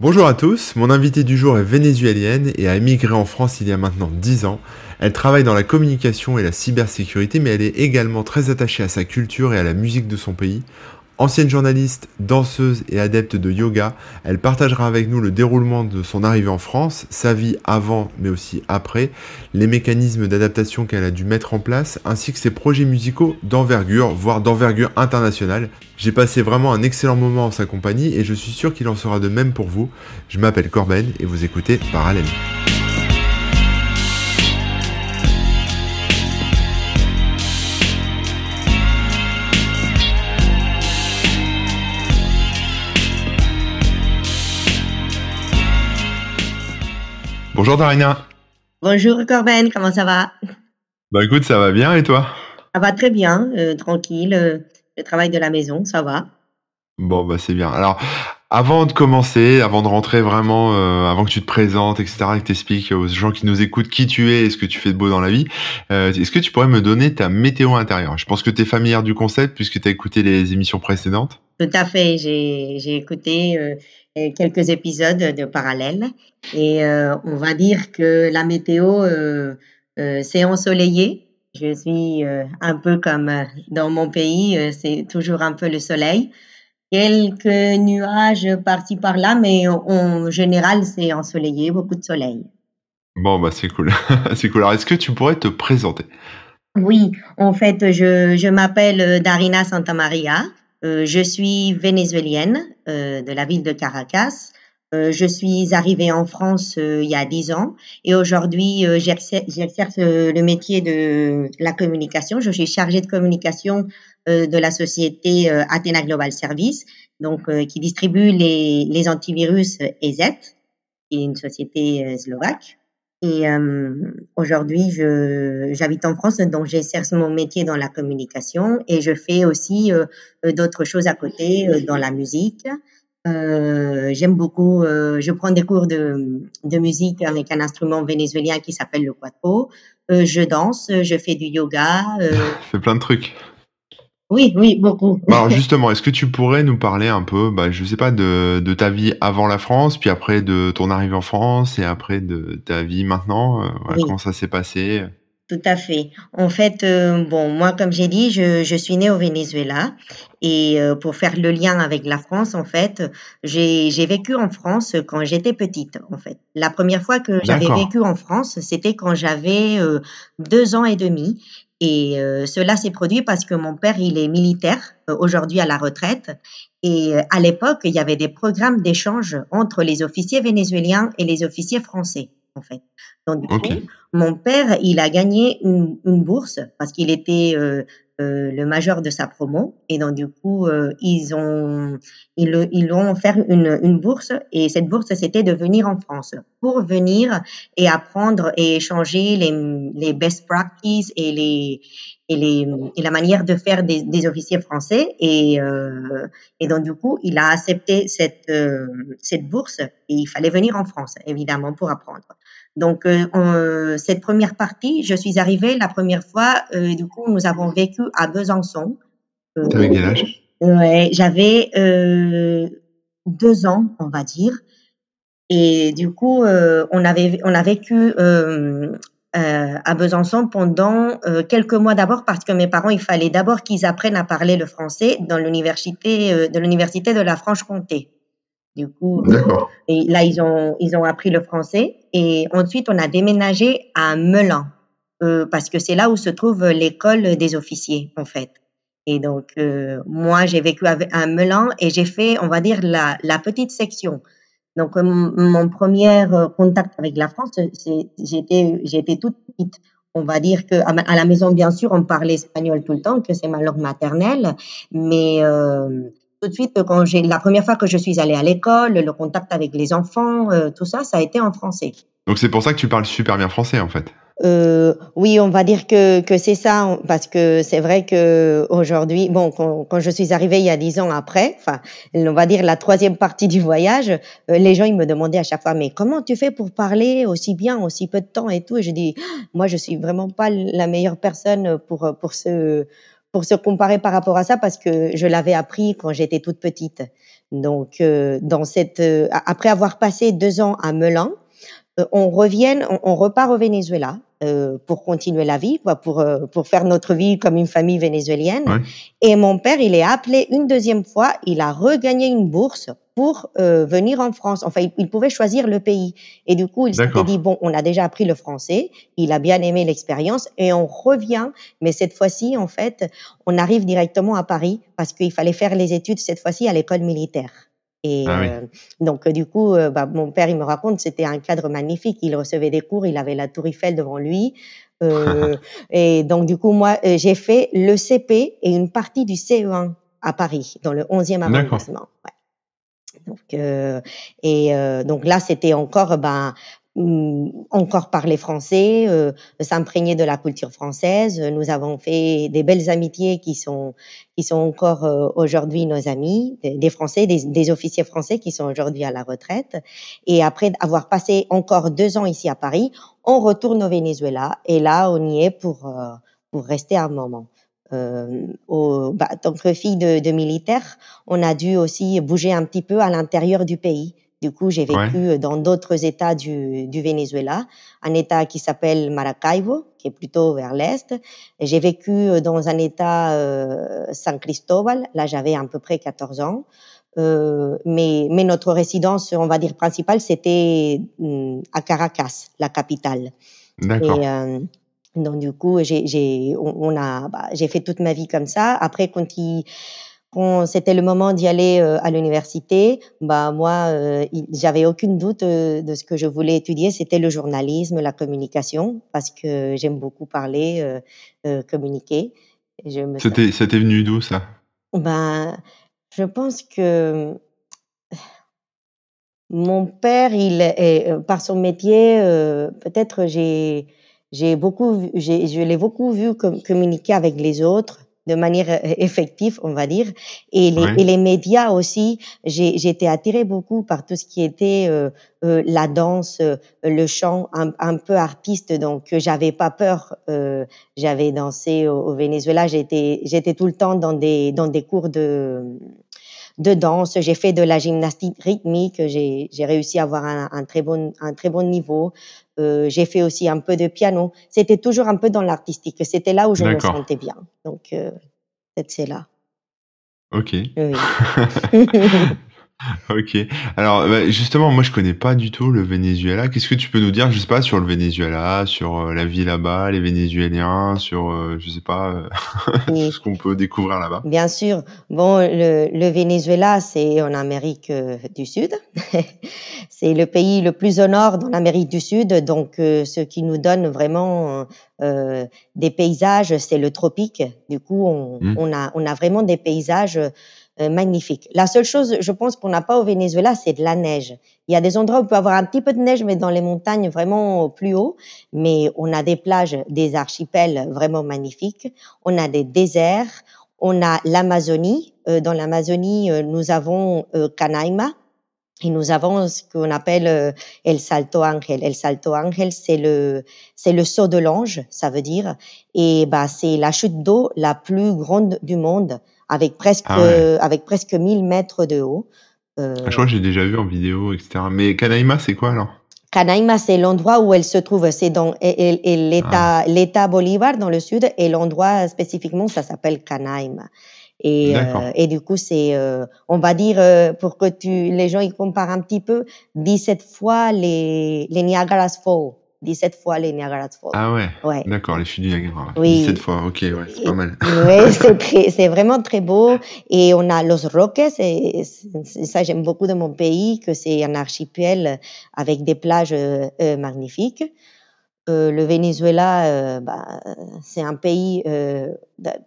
Bonjour à tous, mon invitée du jour est vénézuélienne et a émigré en France il y a maintenant 10 ans. Elle travaille dans la communication et la cybersécurité mais elle est également très attachée à sa culture et à la musique de son pays. Ancienne journaliste, danseuse et adepte de yoga, elle partagera avec nous le déroulement de son arrivée en France, sa vie avant mais aussi après, les mécanismes d'adaptation qu'elle a dû mettre en place, ainsi que ses projets musicaux d'envergure, voire d'envergure internationale. J'ai passé vraiment un excellent moment en sa compagnie et je suis sûr qu'il en sera de même pour vous. Je m'appelle Corben et vous écoutez Parallèle. Bonjour Darina. Bonjour Corben, comment ça va? Bah écoute, ça va bien et toi? Ça va très bien, euh, tranquille, euh, le travail de la maison, ça va. Bon bah c'est bien. Alors avant de commencer, avant de rentrer vraiment, euh, avant que tu te présentes, etc., et que tu expliques aux gens qui nous écoutent qui tu es et ce que tu fais de beau dans la vie, est-ce que tu pourrais me donner ta météo intérieure? Je pense que tu es familière du concept puisque tu as écouté les émissions précédentes. Tout à fait, j'ai écouté quelques épisodes de parallèle et euh, on va dire que la météo euh, euh, c'est ensoleillé. Je suis un peu comme dans mon pays, c'est toujours un peu le soleil. Quelques nuages par-ci par-là, mais en général c'est ensoleillé, beaucoup de soleil. Bon bah c'est cool, c'est cool. Alors est-ce que tu pourrais te présenter? Oui, en fait je, je m'appelle Darina Santamaria. Euh, je suis vénézuélienne euh, de la ville de Caracas. Euh, je suis arrivée en France il y a dix ans et aujourd'hui j'exerce le métier de la communication. Je suis chargée de communication de la société Athena Global Service, donc qui distribue les, les antivirus EZ, qui est une société slovaque. Et euh, aujourd'hui, je, j'habite en France, donc j'exerce mon métier dans la communication et je fais aussi euh, euh, d'autres choses à côté, dans la musique. j'aime beaucoup, je prends des cours de, de musique avec un instrument vénézuélien qui s'appelle le cuatro. je danse, je fais du yoga. fais plein de trucs. Oui, oui, beaucoup. Bah, alors justement, est-ce que tu pourrais nous parler un peu, bah, je sais pas, de, de ta vie avant la France, puis après de ton arrivée en France et après de ta vie maintenant, euh, comment ça s'est passé? Tout à fait. En fait, euh, bon, moi, comme j'ai dit, je, je suis née au Venezuela et euh, pour faire le lien avec la France, en fait, j'ai j'ai vécu en France quand j'étais petite, en fait. La première fois que j'avais vécu en France, c'était quand j'avais deux ans et demi et euh, cela s'est produit parce que mon père, il est militaire, euh, aujourd'hui à la retraite. Et euh, à l'époque, il y avait des programmes d'échange entre les officiers vénézuéliens et les officiers français, en fait. Donc, du coup, mon père, il a gagné une, une bourse parce qu'il était euh, le major de sa promo. Et donc du coup euh, ils ont ils ils ont offert une, une bourse. Et cette bourse c'était de venir en France pour venir et apprendre et échanger les, les best practices et les et, les, et la manière de faire des, des officiers français. Et euh, et donc du coup il a accepté cette euh, cette bourse. Et il fallait venir en France évidemment pour apprendre donc, euh, cette première partie, je suis arrivée la première fois, euh, du coup, nous avons vécu à Besançon. Euh, T'avais quel âge? Ouais, j'avais euh, deux ans, on va dire. Et du coup, euh, on avait on a vécu euh, à Besançon pendant quelques mois d'abord parce que mes parents, il fallait d'abord qu'ils apprennent à parler le français dans l'université de l'université de la Franche-Comté. Du coup, et là, ils ont, ils ont appris le français. Et ensuite, on a déménagé à Melun, euh, parce que c'est là où se trouve l'école des officiers, en fait. Et donc, euh, moi, j'ai vécu à Melun et j'ai fait, on va dire, la, petite section. Donc, euh, mon premier contact avec la France, j'étais, j'étais toute petite. On va dire que à la maison, bien sûr, on parlait espagnol tout le temps, que c'est ma langue maternelle, mais euh, tout de suite, quand j'ai la première fois que je suis allée à l'école, le contact avec les enfants, euh, tout ça, ça a été en français. Donc c'est pour ça que tu parles super bien français en fait. Euh, oui, on va dire que, que c'est ça, parce que c'est vrai que aujourd'hui, bon, quand, quand, je suis arrivée il y a dix ans après, enfin, on va dire la troisième partie du voyage, euh, les gens ils me demandaient à chaque fois, mais comment tu fais pour parler aussi bien, aussi peu de temps et tout, et je dis, moi je suis vraiment pas la meilleure personne pour pour ce pour se comparer par rapport à ça parce que je l'avais appris quand j'étais toute petite. Donc, dans cette, après avoir passé deux ans à Melun, on revient, on repart au Venezuela euh, pour continuer la vie, quoi, pour euh, pour faire notre vie comme une famille vénézuélienne. Et mon père, il est appelé une deuxième fois. Il a regagné une bourse pour euh, venir en France. Enfin, il, pouvait choisir le pays. Et du coup, il s'était dit bon, on a déjà appris le français. Il a bien aimé l'expérience et on revient. Mais cette fois-ci, en fait, on arrive directement à Paris parce qu'il fallait faire les études cette fois-ci à l'école militaire. Et ah euh, donc, du coup, euh, bah, mon père, il me raconte, c'était un cadre magnifique. Il recevait des cours, il avait la Tour Eiffel devant lui. Euh, et donc, du coup, moi, j'ai fait le CP et une partie du CE1 à Paris, dans le 11e arrondissement. Ouais. Donc, et donc là, c'était encore ben, Hum, encore parler français, euh, s'imprégner de la culture française. Nous avons fait des belles amitiés qui sont qui sont encore euh, aujourd'hui nos amis, des, Français, des, officiers français qui sont aujourd'hui à la retraite. Et après avoir passé encore deux ans ici à Paris, on retourne au Venezuela et là on y est pour euh, pour rester un moment. Euh, au, bah, tant que fille de, de militaire, on a dû aussi bouger un petit peu à l'intérieur du pays du coup, j'ai vécu dans d'autres États du, du, Venezuela, un État qui s'appelle Maracaibo, qui est plutôt vers l'est. J'ai vécu euh, dans un État euh, San Cristobal, là j'avais à peu près 14 ans. Euh, mais, mais notre résidence, on va dire principale, c'était mm, à Caracas, la capitale. D'accord. Donc du coup, j'ai, on, a, bah, j'ai fait toute ma vie comme ça. Après, quand il quand c'était le moment d'y aller euh, à l'université, bah moi, euh, j'avais aucune doute euh, de ce que je voulais étudier. C'était le journalisme, la communication, parce que j'aime beaucoup parler, communiquer. C'était, c'était venu d'où ça? Ben, je pense que mon père, il est, par son métier, peut-être j'ai j'ai beaucoup, j'ai, je l'ai beaucoup vu communiquer avec les autres de manière euh, effective, on va dire. Et les, et les médias aussi, j'ai été attirée beaucoup par tout ce qui était euh, euh, la danse, le chant, un, un, peu artiste. Donc, j'avais pas peur. j'avais dansé au, Venezuela. J'étais j'étais tout le temps dans des dans des cours de de danse. J'ai fait de la gymnastique rythmique. J'ai réussi à avoir un, un, très bon un très bon niveau. Euh, j'ai fait aussi un peu de piano. C'était toujours un peu dans l'artistique. C'était là où je me sentais bien. Donc, euh, c'est là. Ok. Oui. Ok. Alors, bah, justement, moi, je connais pas du tout le Venezuela. Qu'est-ce que tu peux nous dire, je sais pas, sur le Venezuela, sur euh, la vie là-bas, les Vénézuéliens, sur, euh, je sais pas, euh, ce qu'on peut découvrir là-bas? Bien sûr. Bon, le, le Venezuela, c'est en Amérique du Sud. c'est le pays le plus au nord dans l'Amérique du Sud. Donc, ce qui nous donne vraiment des paysages, c'est le tropique. Du coup, on, mmh. on, a, on a vraiment des paysages euh, magnifique. La seule chose, je pense, qu'on n'a pas au Venezuela, c'est de la neige. Il y a des endroits où on peut avoir un petit peu de neige, mais dans les montagnes vraiment plus haut. Mais on a des plages, des archipels vraiment magnifiques. On a des déserts. On a l'Amazonie. Euh, dans l'Amazonie, euh, nous avons Canaima. Et nous avons ce qu'on appelle El Salto Ángel. El Salto Ángel, c'est le, c'est le saut de l'ange, ça veut dire. Et bah, c'est la chute d'eau la plus grande du monde avec presque, ah avec presque 1000 mètres de haut. Euh, je crois que j'ai déjà vu en vidéo, etc. Mais Canaima, c'est quoi alors? Canaima, c'est l'endroit où elle se trouve. C'est dans l'État, ah. l'État Bolivar dans le sud, et l'endroit spécifiquement, ça s'appelle Canaima. Et, euh, et du coup, c'est, euh, on va dire, pour que tu, les gens ils comparent un petit peu, 17 fois les, les Niagara Falls. 17 fois les Niagara Falls. Ah ouais, ouais. D'accord, les chutes du Niagara. Oui. 17 fois, ok, ouais, c'est pas mal. Oui, c'est vraiment très beau. Et on a Los Roques, et, ça j'aime beaucoup de mon pays, que c'est un archipel avec des plages euh, euh magnifiques. Euh, le Venezuela, euh, bah, c'est un pays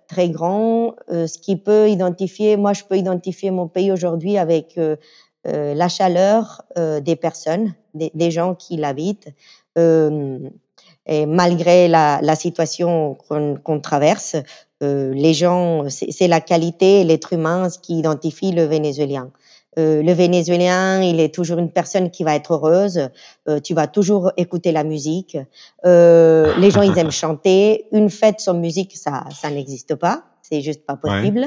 très grand. Ce qui peut identifier, moi je peux identifier mon pays aujourd'hui avec la chaleur des personnes, des, des gens qui l'habitent. Euh, et malgré la, la situation qu'on traverse, euh, les gens, c'est la qualité, l'être humain, ce qui identifie le Vénézuélien. Euh, le Vénézuélien, il est toujours une personne qui va être heureuse. Euh, tu vas toujours écouter la musique. Les gens, ils aiment chanter. Une fête sans musique, ça, ça n'existe pas. c'est juste pas possible.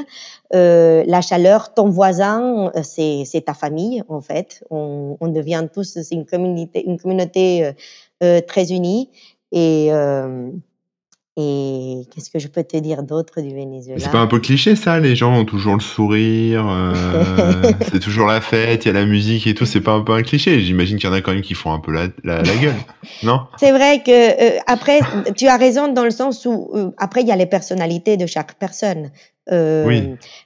La chaleur, ton voisin, c'est ta famille en fait. On, on devient tous c'est une communauté une communauté très unie et euh, et qu'est-ce que je peux te dire d'autre du Venezuela? C'est pas un peu cliché ça? Les gens ont toujours le sourire, euh, c'est toujours la fête, il y a la musique et tout. C'est pas un peu un cliché J'imagine qu'il y en a quand même qui font un peu la, la, la gueule, non? C'est vrai que euh, après, tu as raison dans le sens où euh, après il y a les personnalités de chaque personne. Euh, Oui.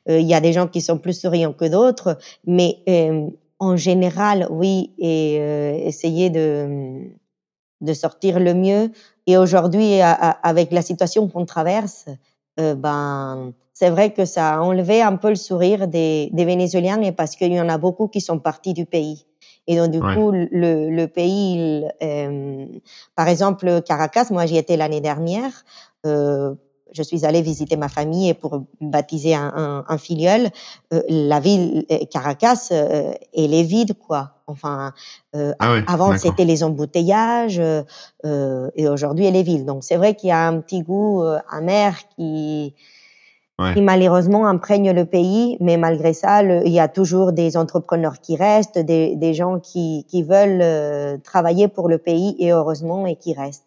euh, Il y a des gens qui sont plus souriants que d'autres, mais euh, en général, oui, et euh, essayer de de sortir le mieux. Et aujourd'hui, avec la situation qu'on traverse, euh, ben c'est vrai que ça a enlevé un peu le sourire des, des Vénézuéliens et parce qu'il y en a beaucoup qui sont partis du pays. Et donc, du Ouais. coup, le, le pays, il, euh, par exemple, Caracas, moi j'y étais l'année dernière. Euh, je suis allée visiter ma famille et pour baptiser un, un, un filleul. Euh, la ville Caracas, elle est vide, quoi. Enfin, euh, Ah ouais, avant c'était les embouteillages euh, euh, et aujourd'hui elle est ville. Donc c'est vrai qu'il y a un petit goût amer qui, Ouais. qui malheureusement imprègne le pays, mais malgré ça, le- il y a toujours des entrepreneurs qui restent, des, des gens qui, qui veulent travailler pour le pays et heureusement et qui restent.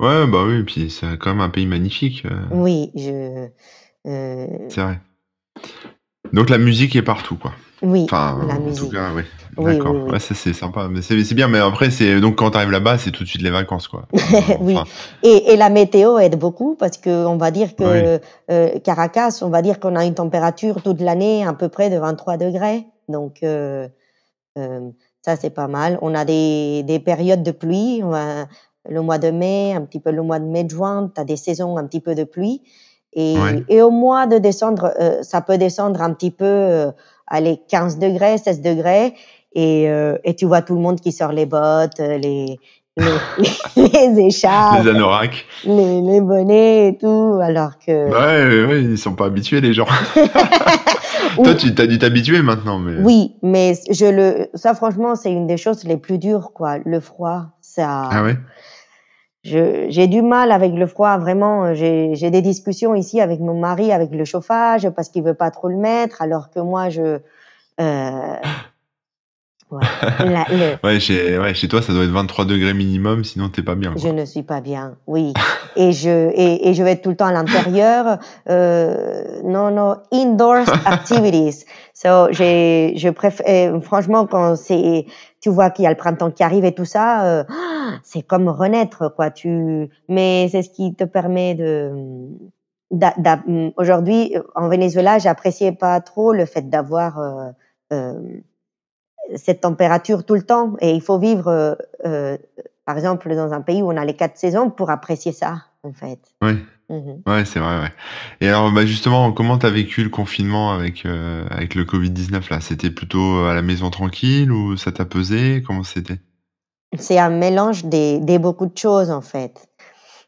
Ouais, bah oui, puis c'est quand même un pays magnifique, Oui, je, euh, c'est vrai. Donc la musique est partout, quoi. Oui, Enfin, la en tout cas, oui. Oui, D'accord. oui, oui. Ouais, c'est sympa. Mais c'est bien, mais après, c'est donc quand t'arrives là-bas, c'est tout de suite les vacances, quoi. oui, et, et la météo aide beaucoup parce que on va dire que euh, Caracas, on va dire qu'on a une température toute l'année à peu près de 23 degrés. Donc euh, euh, ça c'est pas mal. On a des, des périodes de pluie. On a le mois de mai, un petit peu le mois de mai de juin, tu as des saisons un petit peu de pluie. Et, et au mois de décembre, ça peut descendre un petit peu, allez, 15 degrés, 16 degrés. Et, euh, et tu vois tout le monde qui sort les bottes, euh, les, les, les Les écharpes, anoraks. les, les bonnets et tout, alors que ouais, ouais, ils sont pas habitués, les gens. Toi, tu t'as dû t'habituer maintenant, mais. oui, mais je le, ça franchement, c'est une des choses les plus dures, quoi. Le froid, Ah ça, ouais? J'ai du mal avec le froid, vraiment. J'ai, j'ai des discussions ici avec mon mari, avec le chauffage, parce qu'il veut pas trop le mettre, alors que moi, je, euh, ouais, la- le, Ouais, chez, ouais, chez toi, ça doit être 23 degrés minimum, sinon t'es pas bien, Je ne suis pas bien, oui. Et je, et, et je vais être tout le temps à l'intérieur. Euh, non, non, indoors activities. So, je préfère, franchement, quand c'est, tu vois qu'il y a le printemps qui arrive et tout ça, euh, c'est comme renaître, quoi. Tu, mais c'est ce qui te permet de, aujourd'hui, en Venezuela, j'appréciais pas trop le fait d'avoir, euh, euh, cette température tout le temps et il faut vivre, euh, euh, par exemple, dans un pays où on a les quatre saisons pour apprécier ça, en fait. Mhm. ouais, c'est vrai, ouais. Et alors, bah, justement, comment t'as vécu le confinement avec, euh, avec le Covid-19, là? C'était plutôt à la maison tranquille ou ça t'a pesé? Comment c'était? C'est un mélange des, des beaucoup de choses, en fait.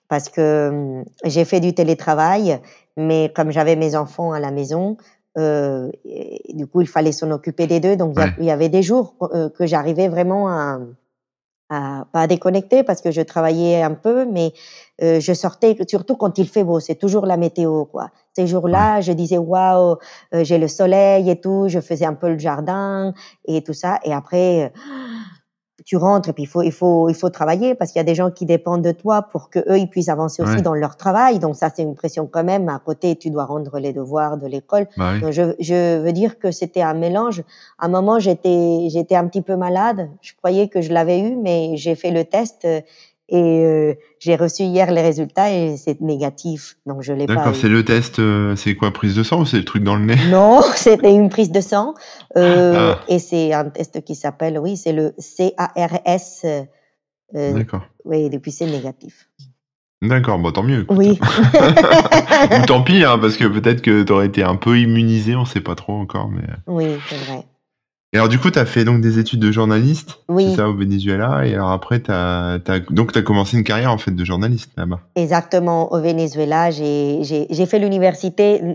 Parce que hum, j'ai fait du télétravail, mais comme j'avais mes enfants à la maison, euh, et du coup, il fallait s'en occuper des deux. Donc, il y Ouais, avait des jours euh, que j'arrivais vraiment à, à pas à déconnecter parce que je travaillais un peu, mais euh, je sortais surtout quand il fait beau. C'est toujours la météo, quoi. Ces ouais, jours-là, je disais waouh, euh, j'ai le soleil et tout. Je faisais un peu le jardin et tout ça. Et après, tu rentres et puis il faut il faut il faut travailler parce qu'il y a des gens qui dépendent de toi pour que eux ils puissent avancer aussi dans leur travail. Donc ça c'est une pression quand même. À côté, tu dois rendre les devoirs de l'école. bah oui. Donc je, je veux dire que c'était un mélange. À un moment, j'étais, j'étais un petit peu malade. Je croyais que je l'avais eu, mais j'ai fait le test euh, et euh, j'ai reçu hier les résultats et c'est négatif. Donc je l'ai pas D'accord, c'est le test, euh, c'est quoi, prise de sang ou c'est le truc dans le nez? Non, c'était une prise de sang euh, Ah, et c'est un test qui s'appelle, oui, c'est le CARS. D'accord. oui, depuis c'est négatif. D'accord, bon, tant mieux, écoute. Oui. Ou tant pis, hein, parce que peut-être que t'aurais été un peu immunisé, on sait pas trop encore, mais... oui, c'est vrai. Et alors, du coup, t'as fait donc des études de journaliste, c'est Oui, ça, au Venezuela, et alors après, donc t'as commencé une carrière, en fait, de journaliste, là-bas. exactement. Au Venezuela, j'ai fait l'université mm,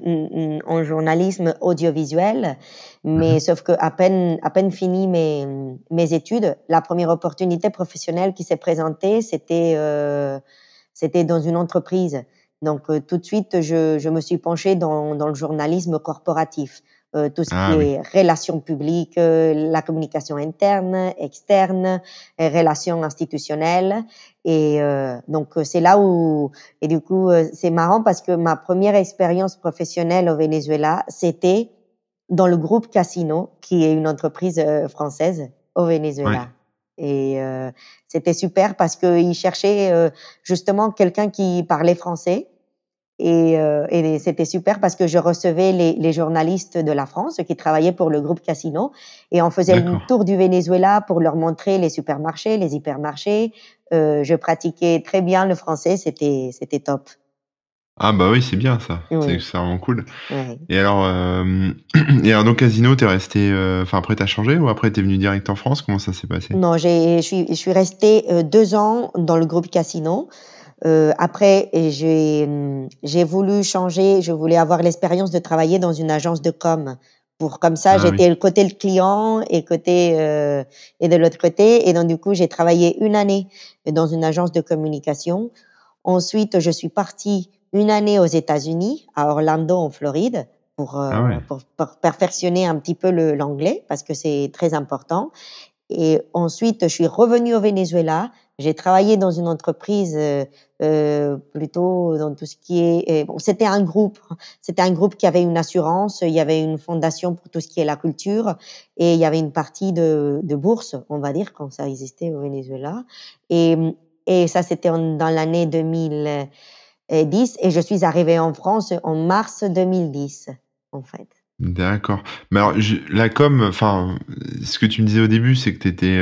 mm, en journalisme audiovisuel, mais Mhm. sauf que à peine, à peine fini mes, mes études, la première opportunité professionnelle qui s'est présentée, c'était euh, c'était dans une entreprise. Donc tout de suite, je, je me suis penchée dans, dans le journalisme corporatif. Euh, tout ce Ah qui oui. est relations publiques, euh, la communication interne, externe, euh, relations institutionnelles. Et euh, donc c'est là où et du coup c'est marrant parce que ma première expérience professionnelle au Venezuela c'était dans le groupe Casino qui est une entreprise française au Ouais. Venezuela. Et euh, c'était super parce qu'ils cherchaient euh, justement quelqu'un qui parlait français et, euh, et c'était super parce que je recevais les, les journalistes de la France qui travaillaient pour le groupe Casino et on faisait le tour du Venezuela pour leur montrer les supermarchés, les hypermarchés. Euh, je pratiquais très bien le français, c'était c'était top. Ah bah oui, c'est bien ça. C'est Oui, c'est vraiment cool. Et alors, euh, et alors donc Casino, t'es resté, euh, enfin après t'as changé ou après t'es venu direct en France? Comment ça s'est passé? Non, j'ai, je suis, je suis restée euh, deux ans dans le groupe Casino. Euh, après, j'ai, hum, j'ai voulu changer. Je voulais avoir l'expérience de travailler dans une agence de com. Pour comme ça, Ah j'étais oui. le côté le client et côté euh, et de l'autre côté. Et donc du coup, j'ai travaillé une année dans une agence de communication. Ensuite, je suis partie une année aux États-Unis, à Orlando, en Floride, pour, euh, Ah ouais. pour, pour perfectionner un petit peu l'anglais parce que c'est très important. Et ensuite, je suis revenue au Venezuela. J'ai travaillé dans une entreprise euh, euh, plutôt dans tout ce qui est. euh, bon, c'était un groupe. C'était un groupe qui avait une assurance. Il y avait une fondation pour tout ce qui est la culture et il y avait une partie de, de bourse, on va dire, quand ça existait au Venezuela. Et, et ça, c'était dans l'année 2010. Et je suis arrivée en France en mars 2010, en fait. D'accord. Mais alors, la com, enfin, ce que tu me disais au début, c'est que tu étais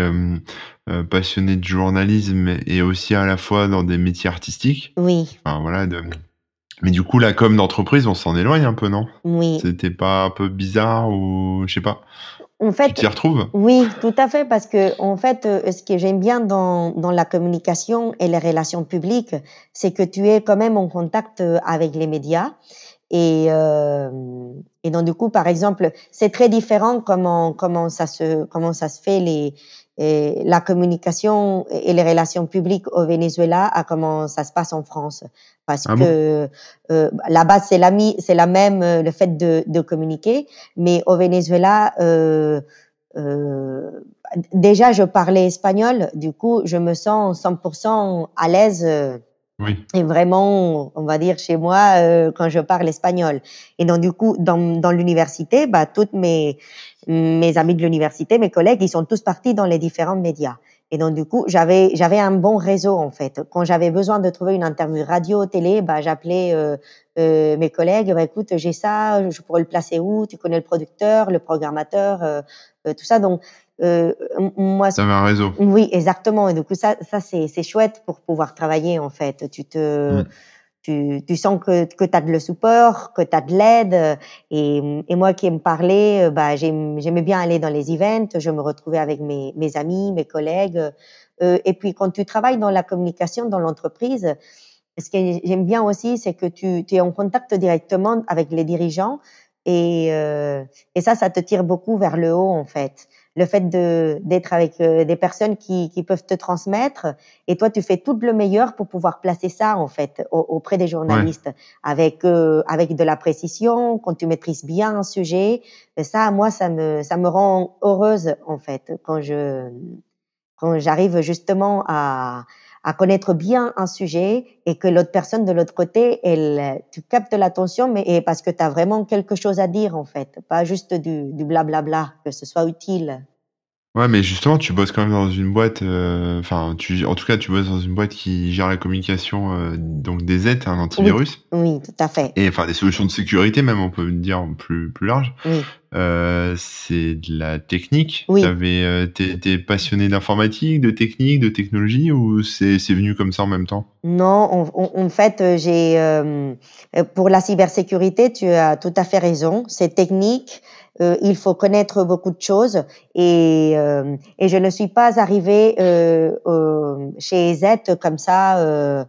passionné de journalisme et aussi à la fois dans des métiers artistiques. Oui, Enfin, voilà. De... Mais du coup, la com d'entreprise, on s'en éloigne un peu, non? oui. C'était pas un peu bizarre ou je sais pas? En Tu fait, t'y retrouves? Oui, tout à fait, parce que en fait, euh, ce que j'aime bien dans, dans la communication et les relations publiques, c'est que tu es quand même en contact euh, avec les médias. Et, euh, et donc du coup, par exemple, c'est très différent comment comment ça se comment ça se fait les et la communication et les relations publiques au Venezuela à comment ça se passe en France parce Ah bon? que euh, la base c'est la c'est la même euh, le fait de, de communiquer mais au Venezuela euh, euh, déjà je parlais espagnol du coup je me sens 100% à l'aise euh, Oui. et vraiment, on va dire chez moi, euh, quand je parle espagnol. Et donc, du coup, dans, dans l'université, bah, toutes mes, mes amis de l'université, mes collègues, ils sont tous partis dans les différents médias. Et donc, du coup, j'avais, j'avais un bon réseau, en fait. Quand j'avais besoin de trouver une interview radio, télé, bah, j'appelais euh, euh, mes collègues, bah, écoute, j'ai ça, je pourrais le placer où? Tu connais le producteur, le programmateur, euh, euh, tout ça. Donc, euh, moi, T'avais un réseau. oui, exactement. Et du coup, ça, ça c'est, chouette pour pouvoir travailler, en fait. Tu te, Mm. tu, tu sens que, que tu as de le support, que tu as de l'aide. Et, et moi qui aime parler, bah, j'aimais bien aller dans les events. Je me retrouvais avec mes, mes amis, mes collègues. Euh, et puis, quand tu travailles dans la communication, dans l'entreprise, ce que j'aime bien aussi, c'est que tu, tu es en contact directement avec les dirigeants. Et, euh, et ça, ça te tire beaucoup vers le haut, en fait le fait de d'être avec euh, des personnes qui, qui peuvent te transmettre. Et toi tu fais tout le meilleur pour pouvoir placer ça en fait au- auprès des Ouais. journalistes avec euh, avec de la précision quand tu maîtrises bien un sujet. Et ça moi ça me ça me rend heureuse en fait quand je quand j'arrive justement à à connaître bien un sujet et que l'autre personne de l'autre côté, elle, tu captes l'attention, mais et parce que tu as vraiment quelque chose à dire en fait, pas juste du, du blablabla, que ce soit utile. Ouais, mais justement, tu bosses quand même dans une boîte, euh, enfin, tu, en tout cas, tu bosses dans une boîte qui gère la communication, euh, donc des aides, un Oui, antivirus, oui, tout à fait. et enfin des solutions de sécurité même, on peut dire plus plus large. Oui, Euh, c'est de la technique. oui. T'avais, t'es, passionné d'informatique, de technique, de technologie, ou c'est c'est venu comme ça en même temps? Non, en, fait, j'ai pour la cybersécurité, tu as tout à fait raison. C'est technique. Euh, il faut connaître beaucoup de choses et, euh, et je ne suis pas arrivée euh, chez Z comme ça.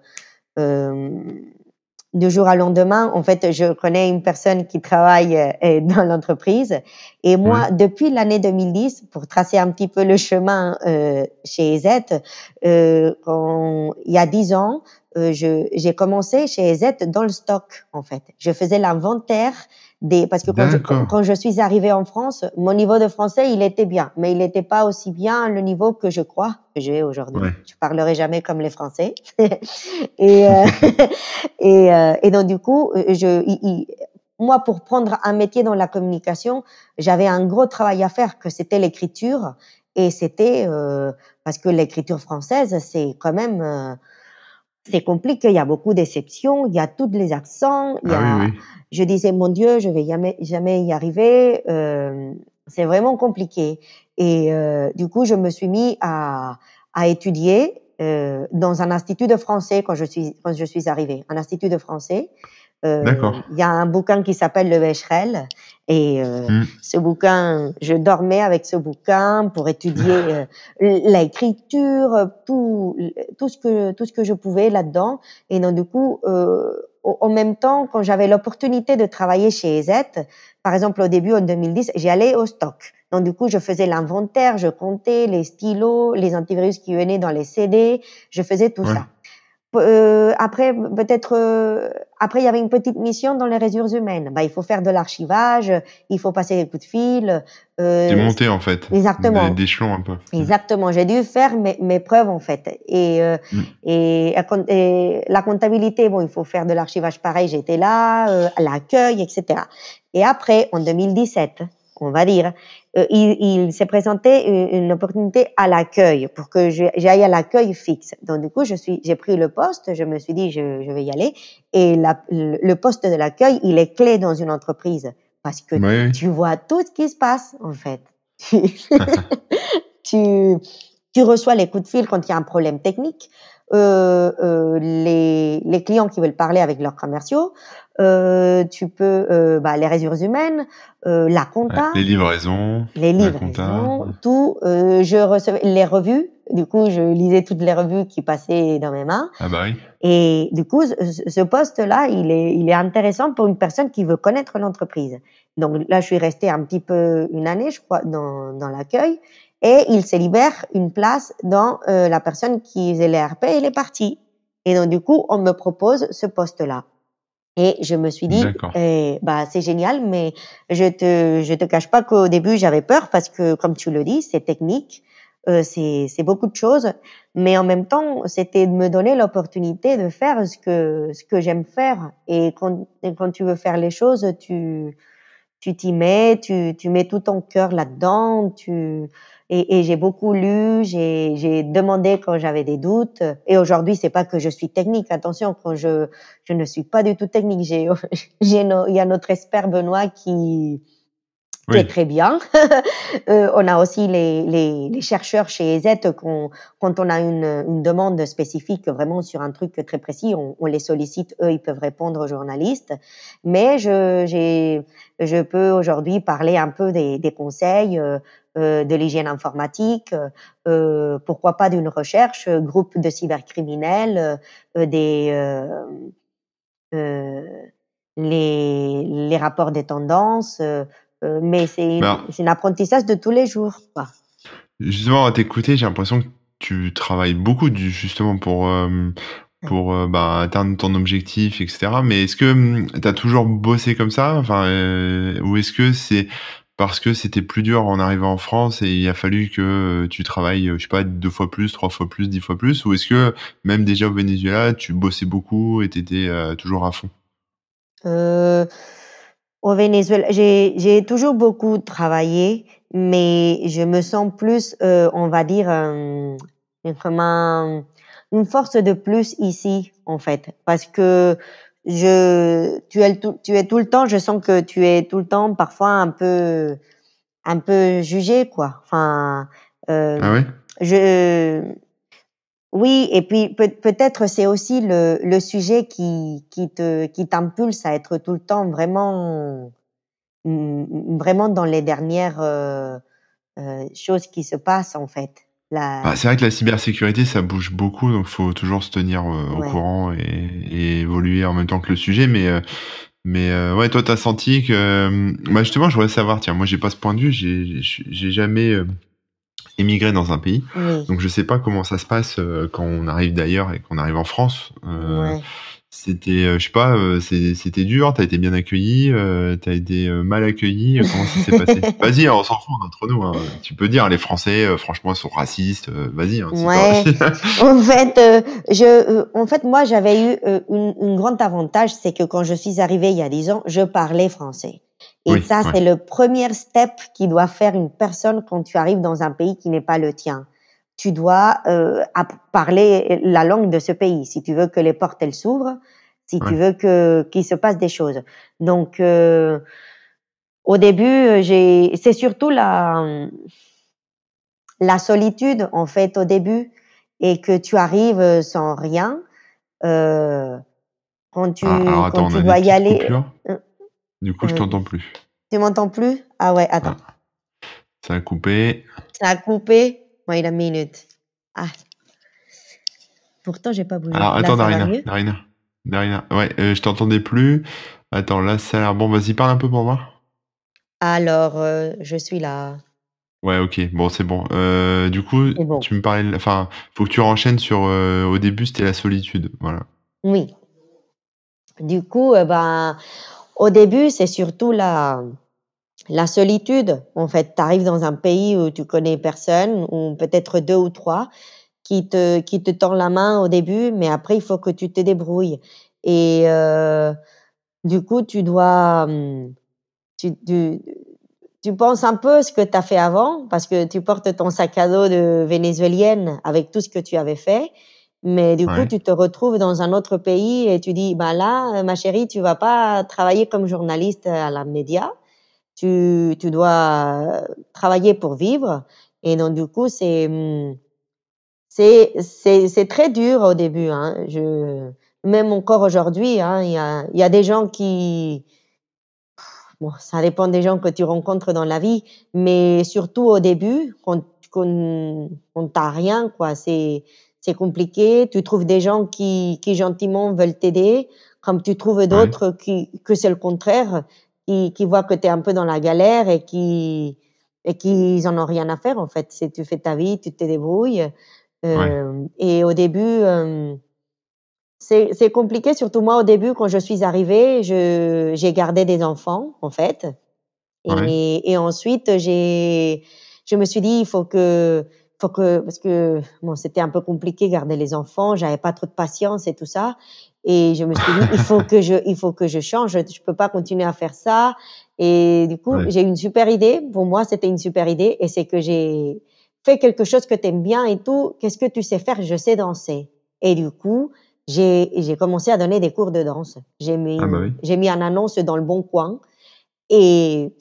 du jour au lendemain, en fait, je connais une personne qui travaille dans l'entreprise. Et moi, depuis l'année 2010, pour tracer un petit peu le chemin chez EZ, euh, il y a dix ans, j'ai commencé chez EZ dans le stock, en fait. Je faisais l'inventaire des, parce que quand je, quand je, suis arrivée en France, mon niveau de français, il était bien, mais il n'était pas aussi bien le niveau que je crois que j'ai aujourd'hui. Ouais. Je parlerai jamais comme les Français. et, euh, et, euh, et, donc, du coup, je, moi, pour prendre un métier dans la communication, j'avais un gros travail à faire, que c'était l'écriture. Et c'était, euh, parce que l'écriture française, c'est quand même, euh, c'est compliqué, il y a beaucoup d'exceptions, il y a tous les accents, il y ah a, je disais mon Dieu, je vais jamais jamais y arriver, euh, c'est vraiment compliqué. Et euh, du coup, je me suis mis à, à étudier euh, dans un institut de français quand je suis quand je suis arrivée, un institut de français. Euh, il y a un bouquin qui s'appelle Le Becherel et euh, mm. ce bouquin, je dormais avec ce bouquin pour étudier euh, l'écriture, tout, tout ce que tout ce que je pouvais là-dedans. Et donc du coup, en même temps, quand j'avais l'opportunité de travailler chez EZ, par exemple au début en 2010, j'allais au stock. Donc du coup, je faisais l'inventaire, je comptais les stylos, les antivirus qui venaient dans les CD, je faisais tout ça. Euh, après, peut-être, euh, après, il y avait une petite mission dans les ressources humaines. Bah, il faut faire de l'archivage, il faut passer des coups de fil. Euh, T'es monté en fait. Exactement. D'échelon un peu. Exactement. J'ai dû faire mes, mes, preuves en fait. Et, euh, mm. et, et, la comptabilité, bon, il faut faire de l'archivage pareil. J'étais là, euh, l'accueil, etc. Et après, en 2017, on va dire, euh, il, il s'est présenté une, une, opportunité à l'accueil pour que j'aille à l'accueil fixe. Donc du coup, je suis, j'ai pris le poste, je me suis dit je, je vais y aller. Et la, le poste de l'accueil, il est clé dans une entreprise parce que tu vois tout ce qui se passe en fait. tu, tu reçois les coups de fil quand il y a un problème technique. Euh, euh, les, les, clients qui veulent parler avec leurs commerciaux, euh, tu peux euh, bah, les ressources humaines, euh, la compta, les livraisons, les livraisons, tout. je recevais les revues. Du coup, je lisais toutes les revues qui passaient dans mes mains. Ah bah oui. Et du coup, ce poste-là, il est, il est intéressant pour une personne qui veut connaître l'entreprise. Donc là, je suis restée un petit peu une année, je crois, dans, dans l'accueil. Et il se libère une place dans la personne qui faisait les RP et les parties. Et donc, du coup, on me propose ce poste-là. Et je me suis dit, eh, bah c'est génial, mais je te je te cache pas qu'au début j'avais peur parce que comme tu le dis, c'est technique, euh, c'est c'est beaucoup de choses, mais en même temps c'était de me donner l'opportunité de faire ce que ce que j'aime faire. Et quand quand tu veux faire les choses, tu tu t'y mets, tu tu mets tout ton cœur là-dedans, tu et, et j'ai beaucoup lu, j'ai demandé quand j'avais des doutes. Et aujourd'hui, c'est pas que je suis technique. Attention, quand je je ne suis pas du tout technique. J'ai il y a notre expert Benoît qui qui est très bien. euh, on a aussi les, les, les chercheurs chez EZ quand, quand on a une, une, demande spécifique vraiment sur un truc très précis, on, on, les sollicite, eux, ils peuvent répondre aux journalistes. Mais je, je peux aujourd'hui parler un peu des, des conseils, euh, euh, de l'hygiène informatique, euh, pourquoi pas d'une recherche, groupe de cybercriminels, euh, des les, les rapports des tendances, mais c'est ben, un apprentissage de tous les jours. Quoi. Justement, à t'écouter, j'ai l'impression que tu travailles beaucoup du, justement pour, pour bah, atteindre ton objectif, etc. Mais est-ce que hum, tu as toujours bossé comme ça? Enfin, Ou est-ce que c'est parce que c'était plus dur en arrivant en France et il a fallu que tu travailles, je sais pas, deux fois plus, trois fois plus, dix fois plus? Ou est-ce que même déjà au Venezuela, tu bossais beaucoup et tu étais euh, toujours à fond? Euh, Au Venezuela, j'ai toujours beaucoup travaillé, mais je me sens plus, euh, on va dire, euh, vraiment une force de plus ici, en fait, parce que je, tu es, tout, tu es tout le temps, je sens que tu es tout le temps parfois un peu, un peu jugé, quoi. Enfin, euh, ah je, oui, et puis peut, peut-être c'est aussi le, le sujet qui, qui te, qui t'impulse à être tout le temps vraiment, vraiment dans les dernières euh, euh, choses qui se passent en fait. La... c'est vrai que la cybersécurité, ça bouge beaucoup, donc il faut toujours se tenir au courant et, et, évoluer en même temps que le sujet. Mais mais euh, ouais, toi, t'as senti que. Euh, bah justement, je voudrais savoir, tiens, moi, j'ai pas ce point de vue, j'ai jamais euh, émigré dans un pays. Donc, je sais pas comment ça se passe quand on arrive d'ailleurs et qu'on arrive en France. Ouais. C'était, euh, je sais pas, euh, c'était dur, t'as été bien accueilli, euh, t'as été mal accueilli, comment ça s'est passé Vas-y, on s'en fout entre nous. Hein. Tu peux dire, les Français, franchement, sont racistes. Vas-y. Hein, ouais. en fait, je, en fait, moi, j'avais eu une, une grande avantage, c'est que quand je suis arrivée il y a dix ans, je parlais français. Et ça, c'est le premier step qui doit faire une personne quand tu arrives dans un pays qui n'est pas le tien. Tu dois euh, parler la langue de ce pays. Si tu veux que les portes elles s'ouvrent, si tu veux que qu'il se passe des choses. Donc euh, au début, j'ai c'est surtout la la solitude en fait au début. Et que tu arrives sans rien euh, quand tu ah, quand tu dois y aller. Euh, du coup, je t'entends plus. Tu m'entends plus? Ah ouais, attends. Ah. Ça a coupé. Ça a coupé. Wait a minute. Ah. Pourtant, j'ai pas bougé. Alors, attends, Darina. Darina. Darina. Ouais, euh, je t'entendais plus. Attends, là, ça a l'air bon. Vas-y, parle un peu pour voir. Alors, euh, je suis là. Ouais, ok. Bon, c'est bon. Euh, du coup, tu me parlais. Enfin, faut que tu renchaînes sur. au début, c'était la solitude. Voilà. Oui. Du coup, ben, au début, c'est surtout la solitude, en fait, tu arrives dans un pays où tu connais personne, ou peut-être deux ou trois, qui te, qui te tend la main au début, mais après, il faut que tu te débrouilles. Et euh, du coup, tu dois... Hum, tu, tu, tu penses un peu ce que tu as fait avant, parce que tu portes ton sac à dos de vénézuélienne avec tout ce que tu avais fait, mais du coup, tu te retrouves dans un autre pays et tu dis, bah là, ma chérie, tu vas pas travailler comme journaliste à la média, tu, tu dois travailler pour vivre. Et donc, du coup, c'est, mmh, c'est, c'est, c'est très dur au début. Hein. Je, même encore aujourd'hui, hein, il y, a, y a des gens qui, bon, ça dépend des gens que tu rencontres dans la vie, mais surtout au début, quand, quand, quand t'as rien, quoi, c'est, c'est compliqué. Tu trouves des gens qui, qui gentiment veulent t'aider, comme tu trouves d'autres qui, que c'est le contraire qui, qui voient que tu es un peu dans la galère et qui et qu'ils en ont rien à faire en fait. Si tu fais ta vie, tu te débrouilles. Euh, Et au début, euh, c'est compliqué, surtout moi au début quand je suis arrivée, j'ai gardé des enfants en fait. Et, et ensuite, j'ai, je me suis dit, il faut que, faut que, parce que bon, c'était un peu compliqué garder les enfants, j'avais pas trop de patience et tout ça. Et je me suis dit, il faut que je, il faut que je change. Je peux pas continuer à faire ça. Et du coup, j'ai une super idée. Pour moi, c'était une super idée. Et c'est que j'ai fait quelque chose que tu aimes bien et tout. Qu'est-ce que tu sais faire? Je sais danser. Et du coup, j'ai, j'ai commencé à donner des cours de danse. J'ai mis, ah bah j'ai mis une annonce dans le bon coin. Et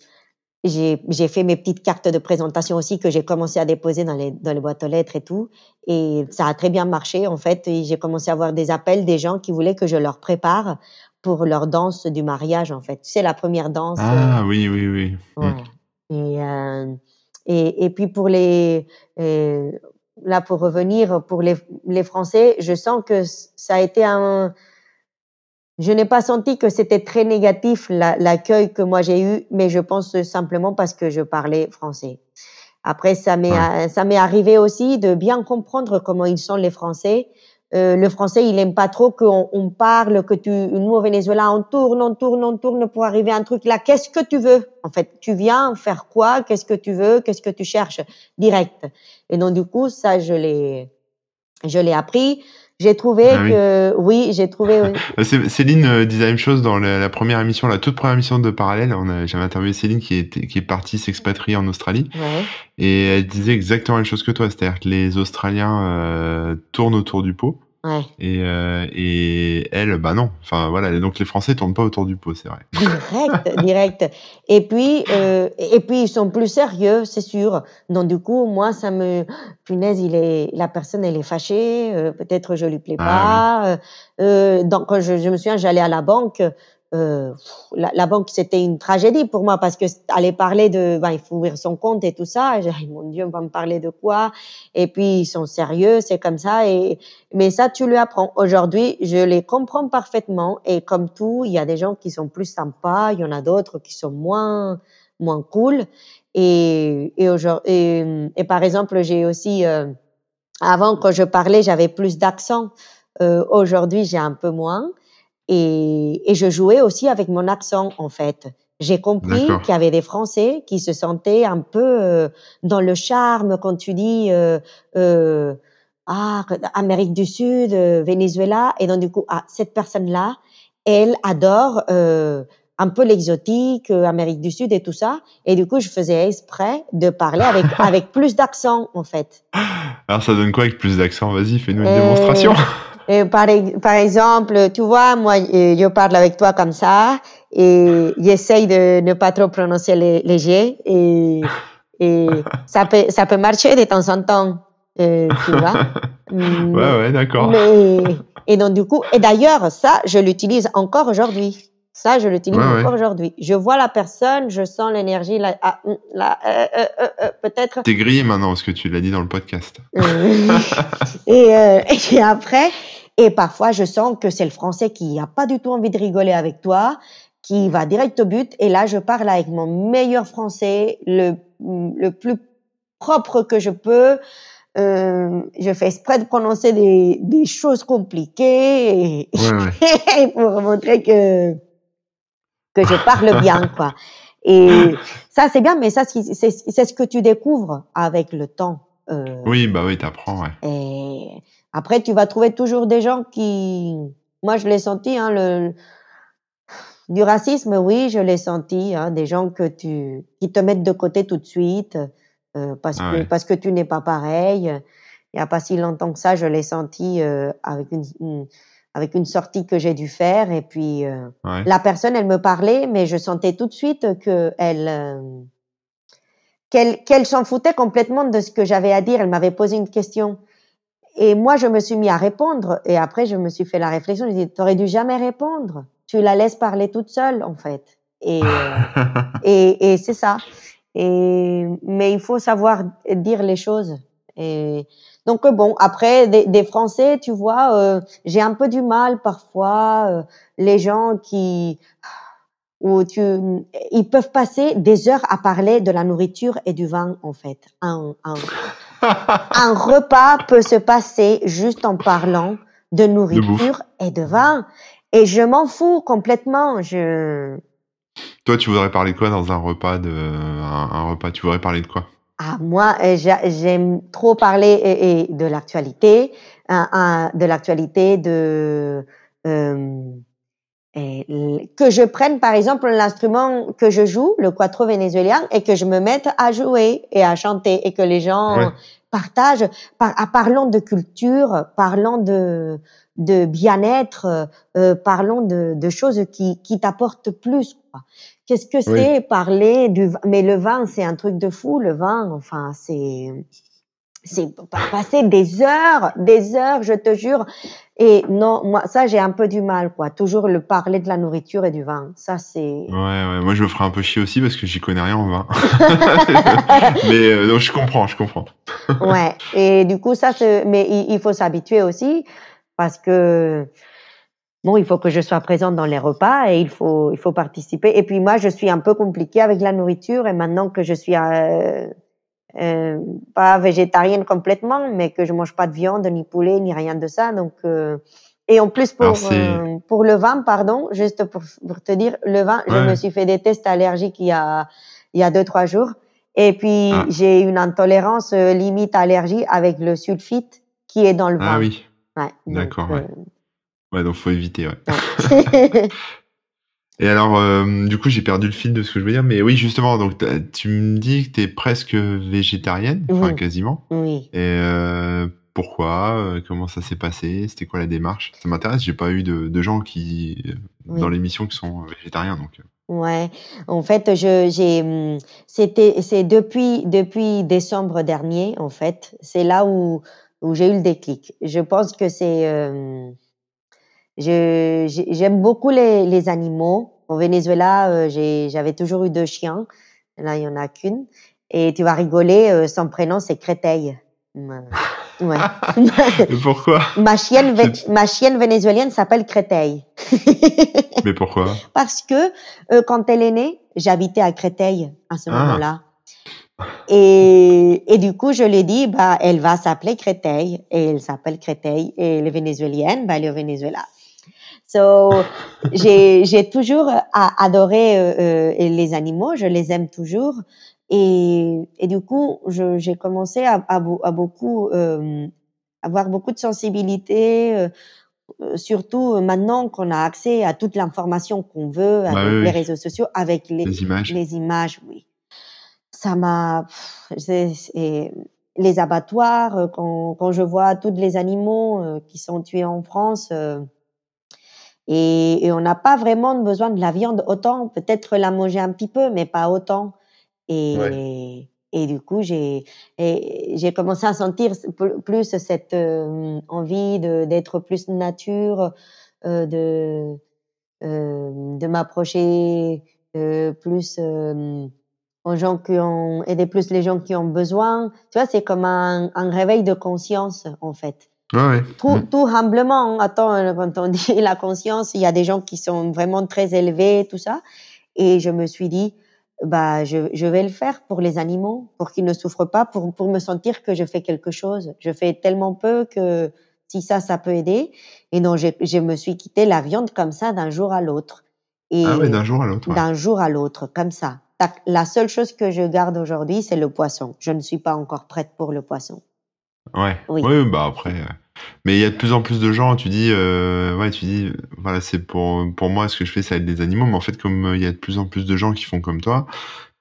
j'ai fait mes petites cartes de présentation aussi que j'ai commencé à déposer dans les, dans les boîtes aux lettres et tout. Et ça a très bien marché, en fait. J'ai commencé à avoir des appels des gens qui voulaient que je leur prépare pour leur danse du mariage, en fait. C'est la première danse. Ah euh, oui, oui, oui. Ouais. Et, euh, et, et, puis pour les... Euh, là, pour revenir, pour les, les Français, je sens que ça a été un je n'ai pas senti que c'était très négatif l'accueil que moi j'ai eu, mais je pense simplement parce que je parlais français. Après, ça m'est ça m'est arrivé aussi de bien comprendre comment ils sont les Français. Euh, le français, il aime pas trop qu'on on parle, que tu, nous au Venezuela, on tourne, on tourne, on tourne pour arriver à un truc là. Qu'est-ce que tu veux? En fait, tu viens faire quoi? Qu'est-ce que tu veux? Qu'est-ce que tu cherches? Direct. Et donc du coup, ça, je l'ai, je l'ai appris. J'ai trouvé ah que oui, j'ai trouvé. Céline euh, disait la même chose dans la, première émission, la toute première émission de Parallèle. J'avais interviewé Céline qui est, qui est partie s'expatrier en Australie. Et elle disait exactement la même chose que toi. C'est-à-dire que les Australiens euh, tournent autour du pot. Et, euh, et elle, bah non. Enfin voilà. Donc les Français tournent pas autour du pot, c'est vrai. Direct, direct. Et puis, euh, et puis ils sont plus sérieux, c'est sûr. Donc du coup, moi, ça me, punaise, il est, la personne, elle est fâchée. Euh, Peut-être je lui plais ah pas. Donc je, je me souviens, j'allais à la banque. Euh, la, la, banque, c'était une tragédie pour moi parce que aller parler de, ben, il faut ouvrir son compte et tout ça. J'ai mon Dieu, on va me parler de quoi? Et puis ils sont sérieux, c'est comme ça. Et mais ça, tu lui apprends. Aujourd'hui, je les comprends parfaitement. Et comme tout, il y a des gens qui sont plus sympas, il y en a d'autres qui sont moins moins cool. Et et, et, et par exemple, j'ai aussi euh, avant quand je parlais, j'avais plus d'accent. Euh, Aujourd'hui, j'ai un peu moins. Et, et, je jouais aussi avec mon accent, en fait. J'ai compris qu'il y avait des Français qui se sentaient un peu euh, dans le charme quand tu dis euh, euh, ah Amérique du Sud, euh, Venezuela, et donc du coup ah, cette personne-là, elle adore euh, un peu l'exotique, Amérique du Sud et tout ça, et du coup je faisais exprès de parler avec avec plus d'accent en fait. Alors ça donne quoi avec plus d'accent? Vas-y, fais-nous une démonstration. Et par, par exemple, tu vois, moi, je parle avec toi comme ça et j'essaye de ne pas trop prononcer les, les G et, et ça, peut, ça peut marcher de temps en temps, euh, tu vois. ouais, ouais, d'accord. Mais, et donc, du coup, et d'ailleurs, ça, je l'utilise encore aujourd'hui. Ça, je l'utilise ouais, encore ouais. aujourd'hui. Je vois la personne, je sens l'énergie, la, ah, la, euh, euh, euh, peut-être. T'es grillé maintenant parce que tu l'as dit dans le podcast. et, et après, et parfois, je sens que c'est le français qui n'a pas du tout envie de rigoler avec toi, qui va direct au but. Et là, je parle avec mon meilleur français, le, le plus propre que je peux. Euh, je fais exprès de prononcer des, des choses compliquées et, ouais, ouais. pour montrer que que je parle bien, quoi. Et ça, c'est bien, mais ça, c'est ce que tu découvres avec le temps. Euh, oui, bah oui, t'apprends, ouais. Et après, tu vas trouver toujours des gens qui, moi, je l'ai senti, hein, le du racisme, oui, je l'ai senti, hein, des gens que tu qui te mettent de côté tout de suite euh, parce ah, que ouais. parce que tu n'es pas pareil. Il y a pas si longtemps que ça, je l'ai senti euh, avec une, une avec une sortie que j'ai dû faire et puis euh, ouais. la personne elle me parlait mais je sentais tout de suite que elle euh, qu'elle qu'elle s'en foutait complètement de ce que j'avais à dire. Elle m'avait posé une question. Et moi je me suis mis à répondre et après je me suis fait la réflexion. Je dit t'aurais dû jamais répondre. Tu la laisses parler toute seule en fait et euh, et, et c'est ça. Et mais il faut savoir dire les choses. Et donc bon, après des, des Français, tu vois, euh, j'ai un peu du mal parfois euh, les gens qui où tu ils peuvent passer des heures à parler de la nourriture et du vin en fait. Un, un, un repas peut se passer juste en parlant de nourriture de et de vin et je m'en fous complètement. Je toi, tu voudrais parler de quoi dans un repas de un, un repas Tu voudrais parler de quoi? Ah, moi, euh, j'aime trop parler et de l'actualité, de l'actualité de euh, que je prenne par exemple l'instrument que je joue, le quattro vénézuélien, et que je me mette à jouer et à chanter et que les gens Ouais. partagent. Par, à- parlons de culture, parlons de de bien-être, euh, parlons de, de choses qui qui t'apportent plus. quoi. Qu'est-ce que Oui. c'est parler du vin Mais le vin, c'est un truc de fou. Le vin, enfin, c'est c'est pa- passer des heures, des heures, je te jure. Et non, moi, ça, j'ai un peu du mal, quoi. Toujours le parler de la nourriture et du vin. Ça, c'est. Ouais, ouais, moi je me ferais un peu chier aussi parce que j'y connais rien en vin. Mais euh, je comprends, je comprends. ouais. Et du coup, ça, c'est. Mais il, il faut s'habituer aussi parce que bon, il faut que je sois présente dans les repas et il faut, il faut participer. Et puis moi, je suis un peu compliquée avec la nourriture et maintenant que je suis euh, euh, pas végétarienne complètement, mais que je mange pas de viande, ni poulet, ni rien de ça. Donc, euh, et en plus pour pour le vin, pardon, juste pour, pour te dire, le vin, je me suis fait des tests allergiques il y a il y a deux trois jours. Et puis Ah, j'ai une intolérance limite allergie avec le sulfite qui est dans le ah vin. oui, Ouais, donc d'accord, euh, ouais. Ouais, donc faut éviter, ouais. ouais. Et alors, euh, du coup, j'ai perdu le fil de ce que je veux dire, mais oui, justement, donc tu me dis que t'es presque végétarienne, enfin quasiment. oui. Et euh, pourquoi? euh, Comment ça s'est passé? C'était quoi la démarche? Ça m'intéresse, j'ai pas eu de, de gens qui dans l'émission qui sont végétariens, donc. Ouais, en fait, je j'ai hum, c'était c'est depuis depuis décembre dernier en fait, c'est là où où j'ai eu le déclic. Je pense que c'est euh, j'aime beaucoup les, les animaux. Au Venezuela, euh, j'avais toujours eu deux chiens. Là, il y en a qu'une. Et tu vas rigoler, euh, son prénom, c'est Créteil. Ouais. Pourquoi? Ma, chienne, ma chienne vénézuélienne s'appelle Créteil. Mais pourquoi? Parce que euh, quand elle est née, j'habitais à Créteil à ce Ah. moment-là. Et, et du coup, je lui ai dit, bah, elle va s'appeler Créteil. Et elle s'appelle Créteil. Et elle est vénézuélienne, bah, elle est au Venezuela. So, j'ai, toujours a- adoré euh, euh, les animaux, je les aime toujours. Et, et du coup, j'ai commencé à, à, à beaucoup, euh, avoir beaucoup de sensibilité, euh, euh, surtout maintenant qu'on a accès à toute l'information qu'on veut avec Bah oui, les réseaux sociaux, avec les, Les images. les images, oui. Ça m'a, les abattoirs, euh, quand, quand je vois tous les animaux euh, qui sont tués en France, euh, et, et on n'a pas vraiment besoin de la viande autant, peut-être la manger un petit peu, mais pas autant. Et, et du coup, j'ai j'ai commencé à sentir pl- plus cette euh, envie d'être plus nature, euh, de euh, de m'approcher plus aux gens qui ont aider plus les gens qui ont besoin. Tu vois, c'est comme un, un réveil de conscience en fait Ouais, ouais. tout, Mm. tout humblement. Attends, euh, quand on dit la conscience, il y a des gens qui sont vraiment très élevés, tout ça. Et je me suis dit, bah, je, je vais le faire pour les animaux, pour qu'ils ne souffrent pas, pour, pour me sentir que je fais quelque chose. Je fais tellement peu que si ça, ça peut aider. Et donc, je, je me suis quitté la viande comme ça d'un jour à l'autre. Et Ah ouais, d'un jour à l'autre. ouais. d'un jour à l'autre, comme ça. La seule chose que je garde aujourd'hui, c'est le poisson. Je ne suis pas encore prête pour le poisson. Ouais. Oui. Ouais, bah après. euh, Mais il y a de plus en plus de gens, tu dis, euh, ouais, tu dis, voilà, c'est pour, pour moi, ce que je fais, ça aide les animaux, mais en fait, comme euh, il y a de plus en plus de gens qui font comme toi,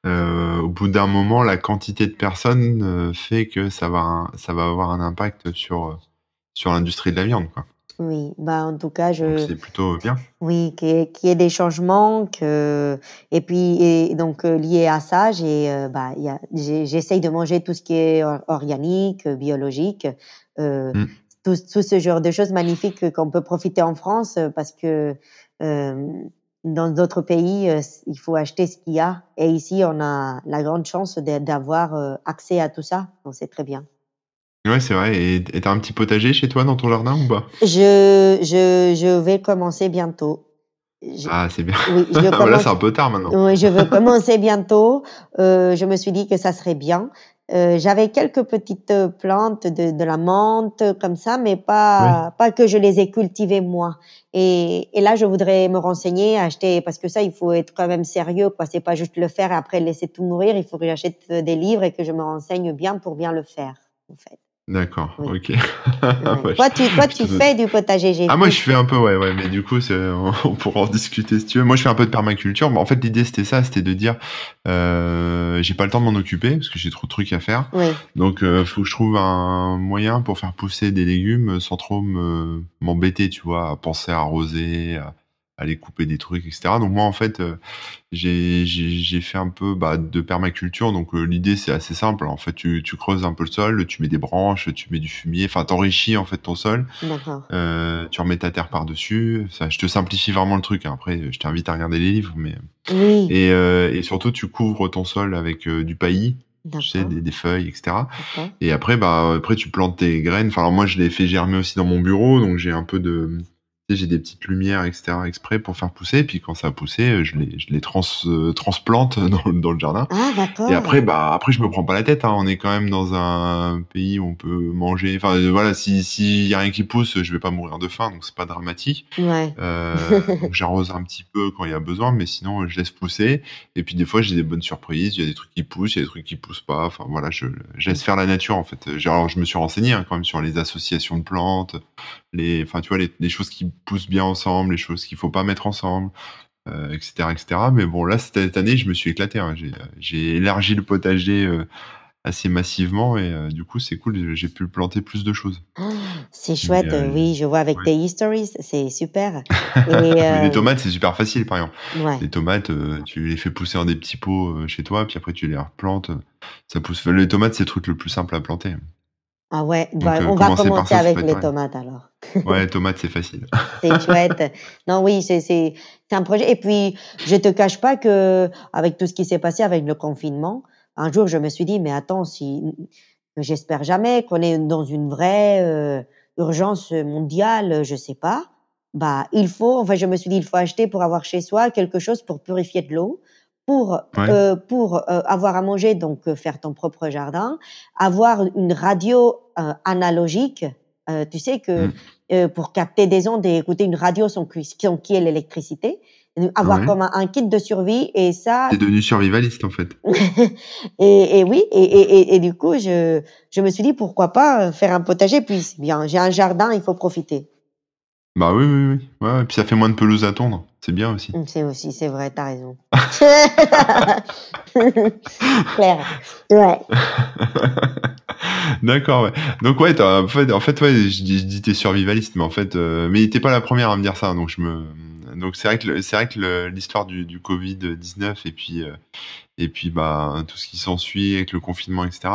euh, au bout d'un moment, la quantité de personnes euh, fait que ça va, ça va avoir un impact sur, sur l'industrie de la viande, quoi. Oui, bah en tout cas, je, c'est plutôt bien. Oui, qu'il y ait, des changements, que et puis et donc euh, lié à ça, j'ai euh, bah j'essaye de manger tout ce qui est or- organique, biologique, euh, Mm. tout, tout ce genre de choses magnifiques qu'on peut profiter en France parce que euh, dans d'autres pays il faut acheter ce qu'il y a et ici on a la grande chance d'avoir accès à tout ça, donc c'est très bien. Ouais, c'est vrai. Et t'as un petit potager chez toi dans ton jardin ou pas? Je je je vais commencer bientôt. Je- Ah, c'est bien. oui, je commence c'est un peu tard maintenant. Oui, je veux commencer bientôt. Euh, je me suis dit que ça serait bien. Euh, J'avais quelques petites plantes de, de la menthe comme ça, mais pas pas que je les ai cultivées moi. Et, et là, je voudrais me renseigner, acheter parce que ça, il faut être quand même sérieux, quoi. C'est pas juste le faire et après laisser tout mourir. Il faut que j'achète des livres et que je me renseigne bien pour bien le faire, en fait. D'accord, Oui. ok. Ouais. Toi, tu toi, tu fais du potager, j'ai Ah moi je fais un peu ouais ouais mais du coup c'est on, pourra en discuter si tu veux. Moi je fais un peu de permaculture mais en fait l'idée c'était ça c'était de dire euh, j'ai pas le temps de m'en occuper parce que j'ai trop de trucs à faire Oui, donc euh, faut que je trouve un moyen pour faire pousser des légumes sans trop me m'embêter tu vois à penser à arroser à aller couper des trucs etc donc moi en fait euh, j'ai fait un peu bah, de permaculture donc euh, l'idée c'est assez simple en fait tu tu creuses un peu le sol tu mets des branches tu mets du fumier enfin t'enrichis en fait ton sol euh, tu remets ta terre par-dessus. Ça, je te simplifie vraiment le truc. hein. Après, je t'invite à regarder les livres. Mais... Oui, Et, euh, et surtout, tu couvres ton sol avec du paillis, tu sais, d'accord. des, des feuilles, etc. Et après, bah, après, tu plantes tes graines. Enfin, alors moi, je l'ai fait germer aussi dans mon bureau. Donc, j'ai un peu de... J'ai des petites lumières, etc., exprès pour faire pousser. Et puis, quand ça a poussé, je les, je les trans, euh, transplante dans, le- dans le jardin. Ah. Et après, bah, après, je me prends pas la tête. Hein. On est quand même dans un pays où on peut manger. Enfin, euh, voilà, si s'il y a rien qui pousse, je vais pas mourir de faim, donc c'est pas dramatique. Ouais. Euh, donc j'arrose un petit peu quand il y a besoin, mais sinon je laisse pousser. Et puis des fois j'ai des bonnes surprises. Il y a des trucs qui poussent, il y a des trucs qui poussent pas. Enfin voilà, je, je laisse faire la nature en fait. Alors je me suis renseigné hein, quand même sur les associations de plantes, les, enfin tu vois les, les choses qui poussent bien ensemble, les choses qu'il faut pas mettre ensemble euh, etc., etc. Mais bon, là, cette année, je me suis éclaté. hein. J'ai, élargi le potager euh, assez massivement et euh, du coup, c'est cool. J'ai pu planter plus de choses. Ah, C'est chouette, Mais, oui, je vois avec ouais. tes histories, c'est super. Et, les tomates, c'est super facile, par exemple. ouais, Les tomates, tu les fais pousser dans des petits pots chez toi, puis après tu les replantes. Ça pousse. Les tomates, c'est le truc le plus simple à planter. Ah ouais, bah, euh, on va commencer ça, avec les tomates alors. Ouais, tomates, c'est facile. C'est chouette. Non, oui, c'est c'est c'est un projet. Et puis, je te cache pas que avec tout ce qui s'est passé avec le confinement, un jour, je me suis dit, mais attends, si j'espère jamais qu'on est dans une vraie euh, urgence mondiale, je sais pas. Bah, il faut. Enfin, je me suis dit, il faut acheter pour avoir chez soi quelque chose pour purifier de l'eau, pour Ouais, euh, pour euh, avoir à manger, donc euh, faire ton propre jardin, avoir une radio analogique. Tu sais que mm, euh, pour capter des ondes et écouter une radio sans, qui sans qui est l'électricité, avoir ouais. comme un, un kit de survie et ça, T'es devenu survivaliste en fait. et, et oui, et, et, et, et du coup, je, je me suis dit pourquoi pas faire un potager, puis bien, j'ai un jardin, il faut profiter. Bah oui, oui, oui. Ouais, ouais. Puis ça fait moins de pelouse à tondre. C'est bien aussi. Hum, C'est aussi, c'est vrai, t'as raison. Claire. Ouais. D'accord, ouais. Donc ouais, en fait, en fait, ouais, je dis, je dis t'es survivaliste, mais en fait, euh, mais t'es pas la première à me dire ça, donc je me, donc c'est vrai que c'est vrai que l'histoire du, du Covid 19 et puis euh, et puis bah tout ce qui s'ensuit avec le confinement, etc.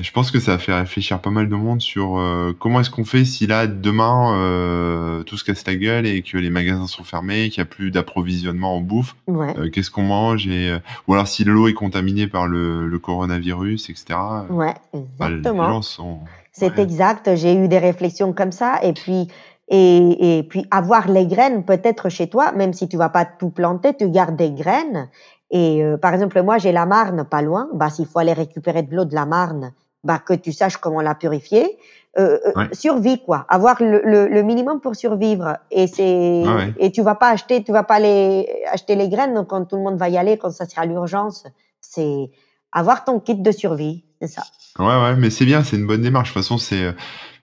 je pense que ça a fait réfléchir pas mal de monde sur euh, comment est-ce qu'on fait si là demain euh, tout se casse la gueule et que les magasins sont fermés, qu'il y a plus d'approvisionnement en bouffe. Ouais. Euh, qu'est-ce qu'on mange et euh, ou alors si l'eau est contaminée par le, le coronavirus, etc. euh, Ouais, bah, exactement. sont C'est ouais, exact. J'ai eu des réflexions comme ça. Et puis, et, et puis avoir les graines peut-être chez toi, même si tu vas pas tout planter, tu gardes des graines. Et euh, par exemple, moi, j'ai la Marne pas loin. Bah, s'il faut aller récupérer de l'eau de la Marne, bah, que tu saches comment la purifier. Euh, euh, ouais, survie, quoi. Avoir le, le, le minimum pour survivre. Et c'est, ouais, ouais. et tu vas pas acheter, tu vas pas les, acheter les graines quand tout le monde va y aller, quand ça sera l'urgence. C'est avoir ton kit de survie. C'est ça. Ouais, ouais, mais c'est bien, c'est une bonne démarche. De toute façon, c'est, euh,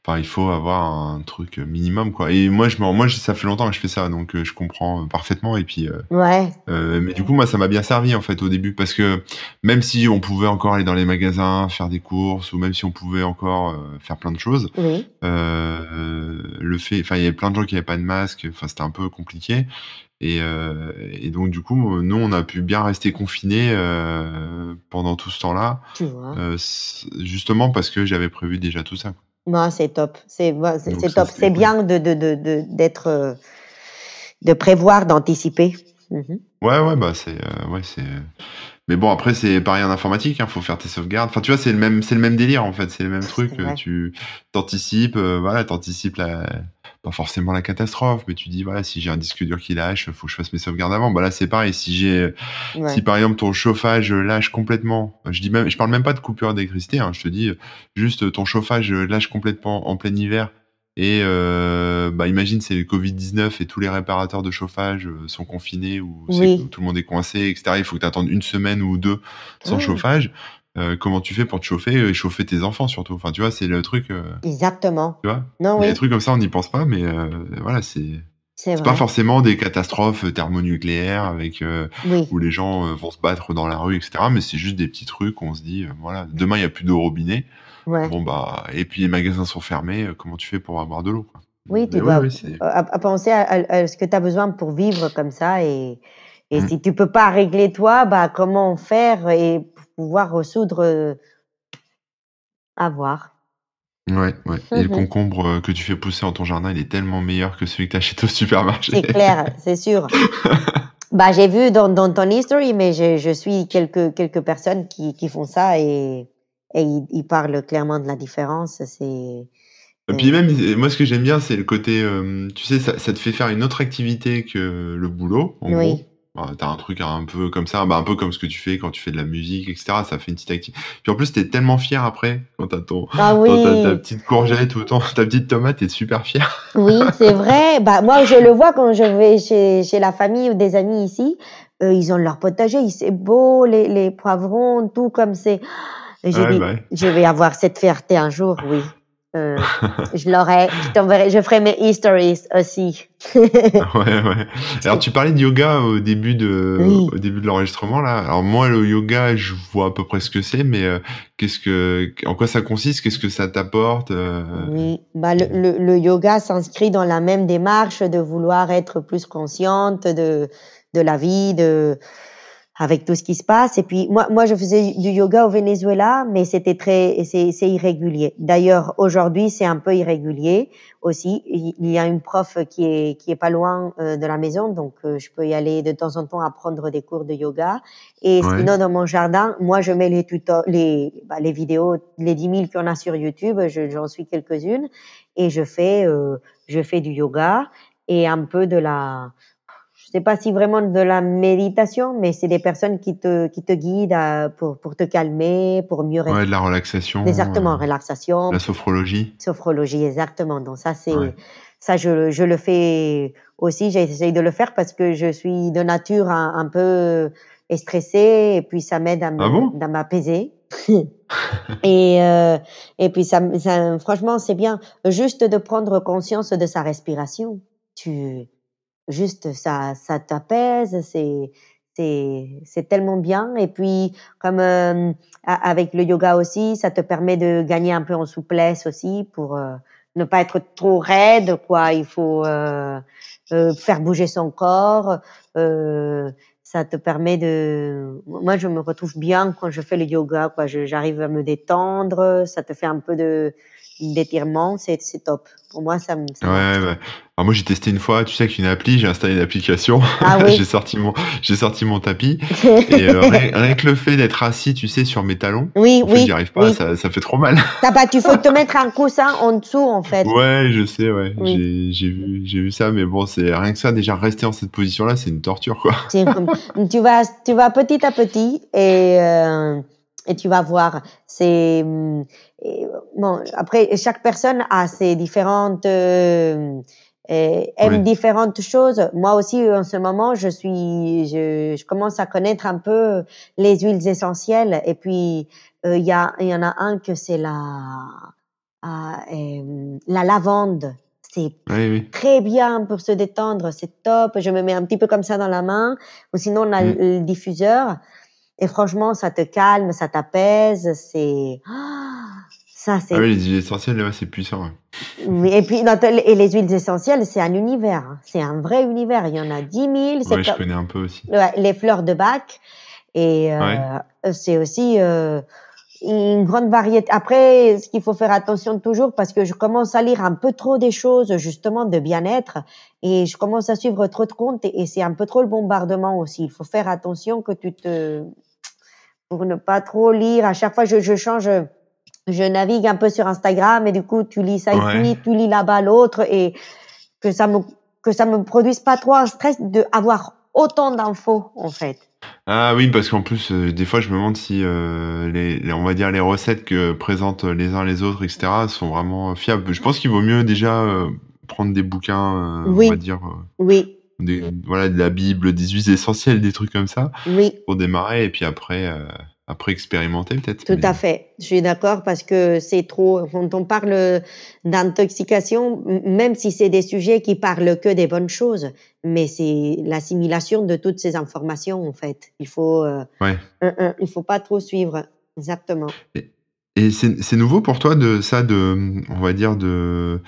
enfin, il faut avoir un truc minimum, quoi. Et moi, je moi, ça fait longtemps que je fais ça, donc euh, je comprends parfaitement. Et puis, euh, Ouais. euh, mais du coup, moi, ça m'a bien servi en fait au début, parce que même si on pouvait encore aller dans les magasins, faire des courses, ou même si on pouvait encore faire plein de choses, Oui. euh, le fait, enfin, il y avait plein de gens qui avaient pas de masque, enfin, c'était un peu compliqué. Et, euh, et donc, du coup, nous, on a pu bien rester confinés euh, pendant tout ce temps-là, Tu vois. euh, justement parce que j'avais prévu déjà tout ça. Moi, c'est top. C'est top. C'est bien de de de de- d'être euh, de prévoir, d'anticiper. Mhm. Ouais, ouais, bah c'est, euh, ouais, c'est. Mais bon, après, c'est pareil en informatique, hein, faut faire tes sauvegardes. Enfin, tu vois, c'est le même, c'est le même délire en fait, c'est le même truc. Tu t'anticipes, euh, voilà, t'anticipes la, pas forcément la catastrophe, mais tu dis voilà, si j'ai un disque dur qui lâche, faut que je fasse mes sauvegardes avant. Bah là, c'est pareil. Si j'ai, si par exemple ton chauffage lâche complètement, je dis même, je parle même pas de coupure d'électricité, hein, je te dis juste ton chauffage lâche complètement en plein hiver. Et euh, bah imagine c'est le Covid 19 et tous les réparateurs de chauffage euh, sont confinés ou Oui. tout le monde est coincé, etc. Il faut que tu attendes une semaine ou deux sans Ah, chauffage. Euh, comment tu fais pour te chauffer et chauffer tes enfants surtout? Enfin, tu vois, c'est le truc. euh, exactement. tu vois, Non, oui, trucs comme ça, on n'y pense pas, mais euh, voilà, c'est c'est pas forcément des catastrophes thermonucléaires avec euh, Oui. où les gens euh, vont se battre dans la rue, etc. Mais c'est juste des petits trucs où on se dit, euh, voilà, demain il y a plus d'eau au robinet. Ouais. Bon bah, et puis les magasins sont fermés. euh, comment tu fais pour avoir de l'eau Oui, tu dois oui, à, à penser à, ce que tu as besoin pour vivre comme ça et et Mm. si tu peux pas régler toi, bah comment faire et pouvoir résoudre à voir. Ouais, ouais. Et le concombre que tu fais pousser dans ton jardin, il est tellement meilleur que celui que t'achètes au C'est supermarché. clair, c'est sûr. Bah, j'ai vu dans, dans ton history, mais je, je suis quelques, quelques personnes qui, qui font ça et, et ils, ils parlent clairement de la différence. C'est, Et puis même, moi, ce que j'aime bien, c'est le côté, euh, tu sais, ça, ça te fait faire une autre activité que le boulot, en oui, gros. Bah, T'as un truc un peu comme ça, bah, un peu comme ce que tu fais quand tu fais de la musique, etc. Ça fait une petite activité. Puis en plus, t'es tellement fier après, quand t'as ton, ah quand t'as ta oui, petite courgette ou ton, ta petite tomate, t'es super fier. oui, c'est vrai. Bah, moi, je le vois quand je vais chez, chez la famille ou des amis ici. Euh, ils ont leur potager, c'est beau, les, les poivrons, tout comme c'est. Et J'ai Ouais, dit, bah ouais. je vais avoir cette fierté un jour, oui. Euh, je l'aurai, je t'enverrai, je ferai mes histories aussi. Ouais, ouais. Alors, tu parlais de yoga au début de, Oui. au début de l'enregistrement, là. Alors, moi, le yoga, je vois à peu près ce que c'est, mais euh, qu'est-ce que, en quoi ça consiste? Qu'est-ce que ça t'apporte? euh, Oui, bah le, le, le yoga s'inscrit dans la même démarche de vouloir être plus consciente de, de la vie, de avec tout ce qui se passe. Et puis moi, moi, je faisais du yoga au Venezuela, mais c'était très, c'est, c'est irrégulier. D'ailleurs, aujourd'hui, c'est un peu irrégulier aussi. Il y a une prof qui est qui est pas loin euh, de la maison, donc euh, je peux y aller de temps en temps à prendre des cours de yoga. Et sinon, dans mon jardin, moi, je mets les tutos, les bah, les vidéos, les 10 000 qu'on a sur YouTube, j'en suis quelques-unes, et je fais euh, je fais du yoga et un peu de la je sais pas si vraiment de la méditation, mais c'est des personnes qui te, qui te guident pour, pour te calmer, pour mieux Ouais, de la relaxation. Exactement, euh, relaxation. La sophrologie. Sophrologie, exactement. Donc ça, c'est, ça, je, je le fais aussi. J'essaye de le faire parce que je suis de nature un, peu stressée et puis ça m'aide à ah m'apaiser. et euh, et puis ça, ça franchement c'est bien juste de prendre conscience de sa respiration. Tu juste ça, ça t'apaise, c'est c'est tellement bien. Et puis comme euh, avec le yoga aussi, ça te permet de gagner un peu en souplesse aussi pour euh, ne pas être trop raide, quoi. Il faut euh, faire bouger son corps. ça te permet de. Moi, je me retrouve bien quand je fais le yoga, quoi. J'arrive à me détendre. Ça te fait un peu de d'étirement, c'est top. Pour moi, ça me. Ouais, ouais. Alors moi, j'ai testé une fois, tu sais, avec une appli, j'ai installé l'application, ah, oui. j'ai sorti mon, j'ai sorti mon tapis, et euh, rien, que le fait d'être assis, tu sais, sur mes talons, oui, oui, j'y arrive pas, ça, ça, fait trop mal. T'as pas, tu faut te mettre un coussin en dessous, en fait. Ouais, je sais, ouais, j'ai vu, j'ai vu ça, mais bon, c'est rien que ça, déjà rester en cette position-là, c'est une torture, quoi. tu vas, tu vas petit à petit, et. Euh et tu vas voir. C'est hum, bon. Après, chaque personne a ses différentes euh, aime différentes choses. Moi aussi, en ce moment, je suis, je, je, commence à connaître un peu les huiles essentielles. Et puis, euh, il y a, il y en a un que c'est la, euh, la lavande. C'est très bien pour se détendre, c'est top. Je me mets un petit peu comme ça dans la main. Ou sinon, on a mm. le diffuseur. Et franchement, ça te calme, ça t'apaise. C'est ça, c'est. Ah oui, les huiles essentielles, c'est puissant. et puis, et les huiles essentielles, c'est un univers. Hein. C'est un vrai univers. Il y en a 10 000. Oui, je connais un peu aussi. les fleurs de bac. Et euh, c'est aussi euh, une grande variété. Après, ce qu'il faut faire attention toujours, parce que je commence à lire un peu trop des choses, justement, de bien-être, et je commence à suivre trop de comptes, et c'est un peu trop le bombardement aussi. Il faut faire attention que tu te pour ne pas trop lire. À chaque fois, je, je change, je navigue un peu sur Instagram et du coup, tu lis ça ici, tu lis là-bas l'autre et que ça me que ça me produise pas trop un stress de avoir autant d'infos en fait. Ah oui, parce qu'en plus, euh, des fois, je me demande si euh, les, on va dire les recettes que présentent les uns les autres, etc., sont vraiment fiables. Je pense qu'il vaut mieux déjà euh, prendre des bouquins, on va dire. oui voilà, de la Bible, des huiles essentielles, des trucs comme ça. Oui. Pour démarrer et puis après, euh, après expérimenter peut-être. Tout à fait. Je suis d'accord parce que c'est trop. Quand on parle d'intoxication, même si c'est des sujets qui parlent que des bonnes choses, mais c'est l'assimilation de toutes ces informations en fait. Il faut. Euh, ouais. il faut pas trop suivre. Exactement. Et, et c'est nouveau pour toi de ça, de, on va dire de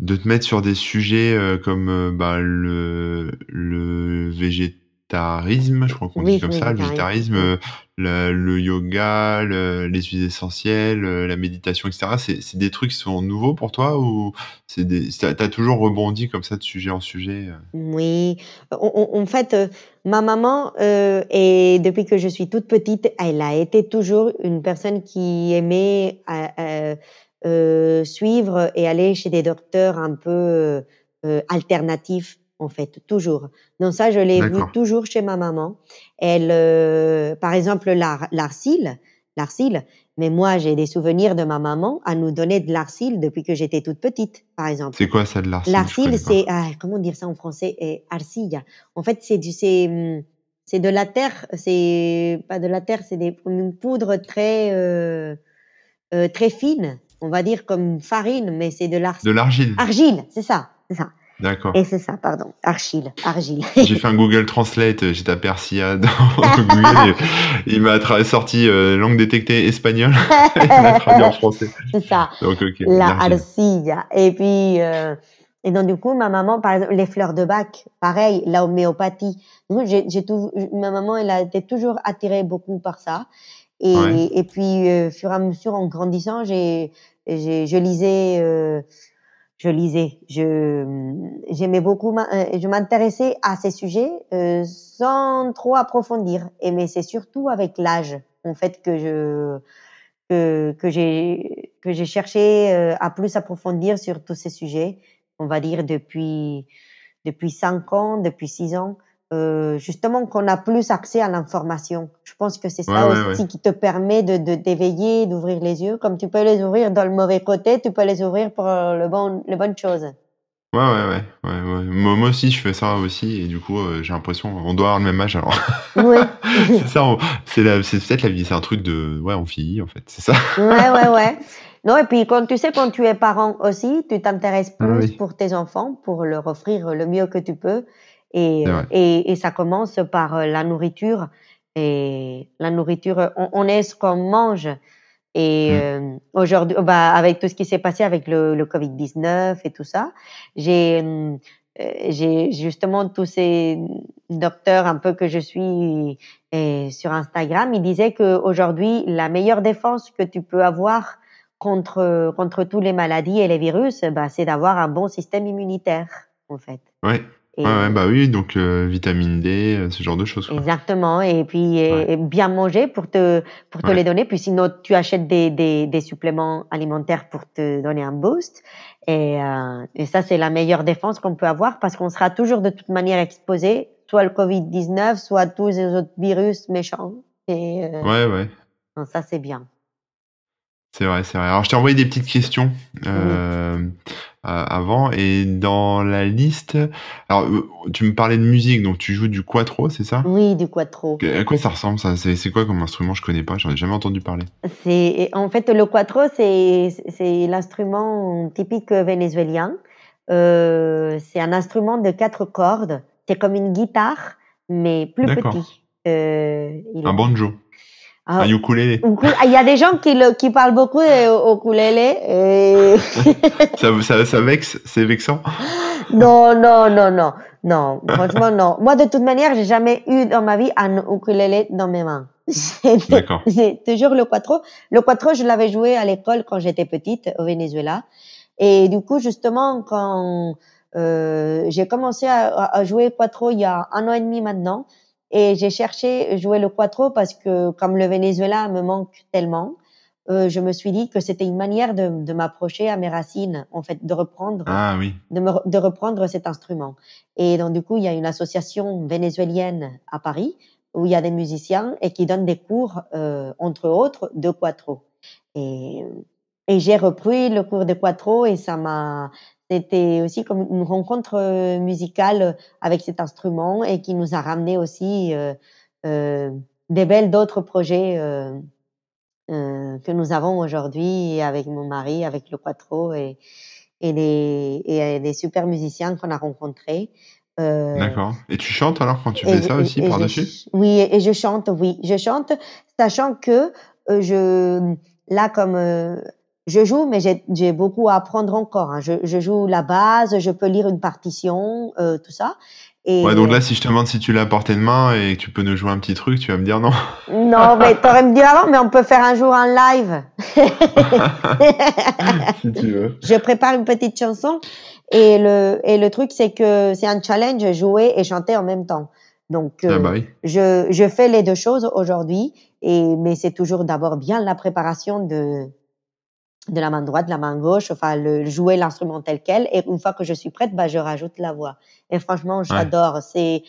de te mettre sur des sujets euh, comme euh, bah, le, le végétarisme, je crois qu'on dit comme ça, le végétarisme, euh, le, yoga, les huiles essentielles, la méditation, etc. C'est des trucs qui sont nouveaux pour toi ou c'est des, t'as toujours rebondi comme ça de sujet en sujet Oui, en, fait, ma maman, et depuis que je suis toute petite, elle a été toujours une personne qui aimait euh, suivre et aller chez des docteurs un peu euh, alternatifs en fait, toujours. Donc ça, je l'ai vu toujours chez ma maman. Elle, euh, par exemple, l'arcile, l'arcile. Mais moi, j'ai des souvenirs de ma maman à nous donner de l'arcile depuis que j'étais toute petite, par exemple. C'est quoi ça de l'arcile? L'arcile, c'est ah, comment dire ça en français? Eh, Arcilla. En fait, c'est du c'est hum, c'est de la terre. C'est pas de la terre, c'est une poudre très euh, euh, très fine on va dire comme farine, mais c'est de l'argile. De l'argile. Argile, c'est ça, c'est ça. D'accord. Et c'est ça, pardon, argile, argile. J'ai fait un Google Translate, j'ai tapé Arcia dans Google et il m'a sorti euh, langue détectée espagnole il m'a traduit en français. C'est ça. Donc, ok. La arcilla. Et puis, euh, Et donc, du coup, ma maman, par exemple, les fleurs de bac, pareil, la homéopathie. J'ai, j'ai tout, ma maman, elle a été toujours attirée beaucoup par ça. Et, puis, euh, fur et à mesure, en grandissant, j'ai, j'ai, je lisais, euh, je lisais, je, j'aimais beaucoup, euh, je m'intéressais à ces sujets euh, sans trop approfondir. Et mais c'est surtout avec l'âge, en fait, que je, que, que j'ai, que j'ai cherché à plus approfondir sur tous ces sujets. On va dire depuis, depuis cinq ans, depuis six ans. Euh, justement qu'on a plus accès à l'information. Je pense que c'est Ouais, ça ouais, aussi ouais. qui te permet de, de d'éveiller, d'ouvrir les yeux. Comme tu peux les ouvrir dans le mauvais côté, tu peux les ouvrir pour euh, le bon, les bonnes choses. Ouais, ouais, ouais, ouais, ouais. Moi, moi aussi, je fais ça aussi, et du coup, euh, j'ai l'impression, on doit avoir le même âge, alors. Oui. C'est ça, on- c'est la, c'est peut-être la vie, c'est un truc de, ouais, on vieillit, en fait, c'est ça. ouais, ouais, ouais. Non, et puis quand tu sais, quand tu es parent aussi, tu t'intéresses Ah plus oui. pour tes enfants, pour leur offrir le mieux que tu peux. Et, et, et ça commence par euh, la nourriture. Et la nourriture, on, on est ce qu'on mange. Et Mm. euh, aujourd'hui, bah, avec tout ce qui s'est passé avec le, le Covid-19 et tout ça, j'ai euh, j'ai justement tous ces docteurs un peu que je suis euh, sur Instagram, ils disaient qu'aujourd'hui, la meilleure défense que tu peux avoir contre, contre toutes les maladies et les virus, bah, c'est d'avoir un bon système immunitaire, en fait. Ouais. Et, Ouais, ouais, bah oui, donc euh, vitamine D, euh, ce genre de choses, quoi. Exactement, et puis et- Ouais. et bien manger pour te pour te les donner. Puis sinon, tu achètes des, des, des suppléments alimentaires pour te donner un boost. Et, euh, et ça, c'est la meilleure défense qu'on peut avoir parce qu'on sera toujours de toute manière exposé, soit le Covid-19, soit tous les autres virus méchants. Et euh, Ouais, ouais. ça, c'est bien. C'est vrai, c'est vrai. Alors, je t'ai envoyé des petites questions euh, euh, avant et dans la liste. Alors, euh, tu me parlais de musique, donc tu joues du quattro, c'est ça? Oui, du quattro. À quoi ça ressemble ça? C'est quoi comme instrument? Je connais pas, j'en ai jamais entendu parler. C'est en fait le quattro, c'est l'instrument typique vénézuélien. Euh, c'est un instrument de quatre cordes. C'est comme une guitare, mais plus petit. Un banjo, Ah, un ukulélé. uku- ah, Il y a des gens qui, le, qui parlent beaucoup au ukulélé. Et... Ça, ça, ça vexe, c'est vexant. non, non, non, non, non. Franchement, non. Moi, de toute manière, j'ai jamais eu dans ma vie un ukulélé dans mes mains. D'accord. c'est toujours le quattro. Le quattro, je l'avais joué à l'école quand j'étais petite au Venezuela. Et du coup, justement, quand euh, j'ai commencé à, à- à jouer quattro il y a un an et demi maintenant, et j'ai cherché jouer le quattro parce que comme le Venezuela me manque tellement, euh, je me suis dit que c'était une manière de, de m'approcher à mes racines, en fait, de reprendre Ah oui. de, me de reprendre cet instrument. Et donc, du coup, il y a une association vénézuélienne à Paris où il y a des musiciens et qui donnent des cours, euh, entre autres, de quattro. Et, et j'ai repris le cours de quattro et ça m'a, c'était aussi comme une rencontre euh, musicale avec cet instrument et qui nous a ramené aussi euh, euh, des belles d'autres projets que nous avons aujourd'hui avec mon mari, avec le quattro et, et des, et des super musiciens qu'on a rencontrés. Euh, D'accord. Et tu chantes alors quand tu fais ça aussi par-dessus? Oui, et je chante, oui, je chante, sachant que euh, je, là, comme euh, je joue, mais j'ai beaucoup à apprendre encore. hein. Je, je joue la base, je peux lire une partition, euh, tout ça. Et Ouais, donc là, si je te demande si tu l'as à portée de main et que tu peux nous jouer un petit truc, tu vas me dire non. non, mais t'aurais me dit avant, mais on peut faire un jour un live. si tu veux. je prépare une petite chanson et le et le truc c'est que c'est un challenge jouer et chanter en même temps. Donc Ah euh, bah oui. je je fais les deux choses aujourd'hui et mais c'est toujours d'abord bien la préparation de de la main droite, de la main gauche, enfin le jouer l'instrument tel quel et une fois que je suis prête, bah je rajoute la voix. Et franchement, j'adore, c'est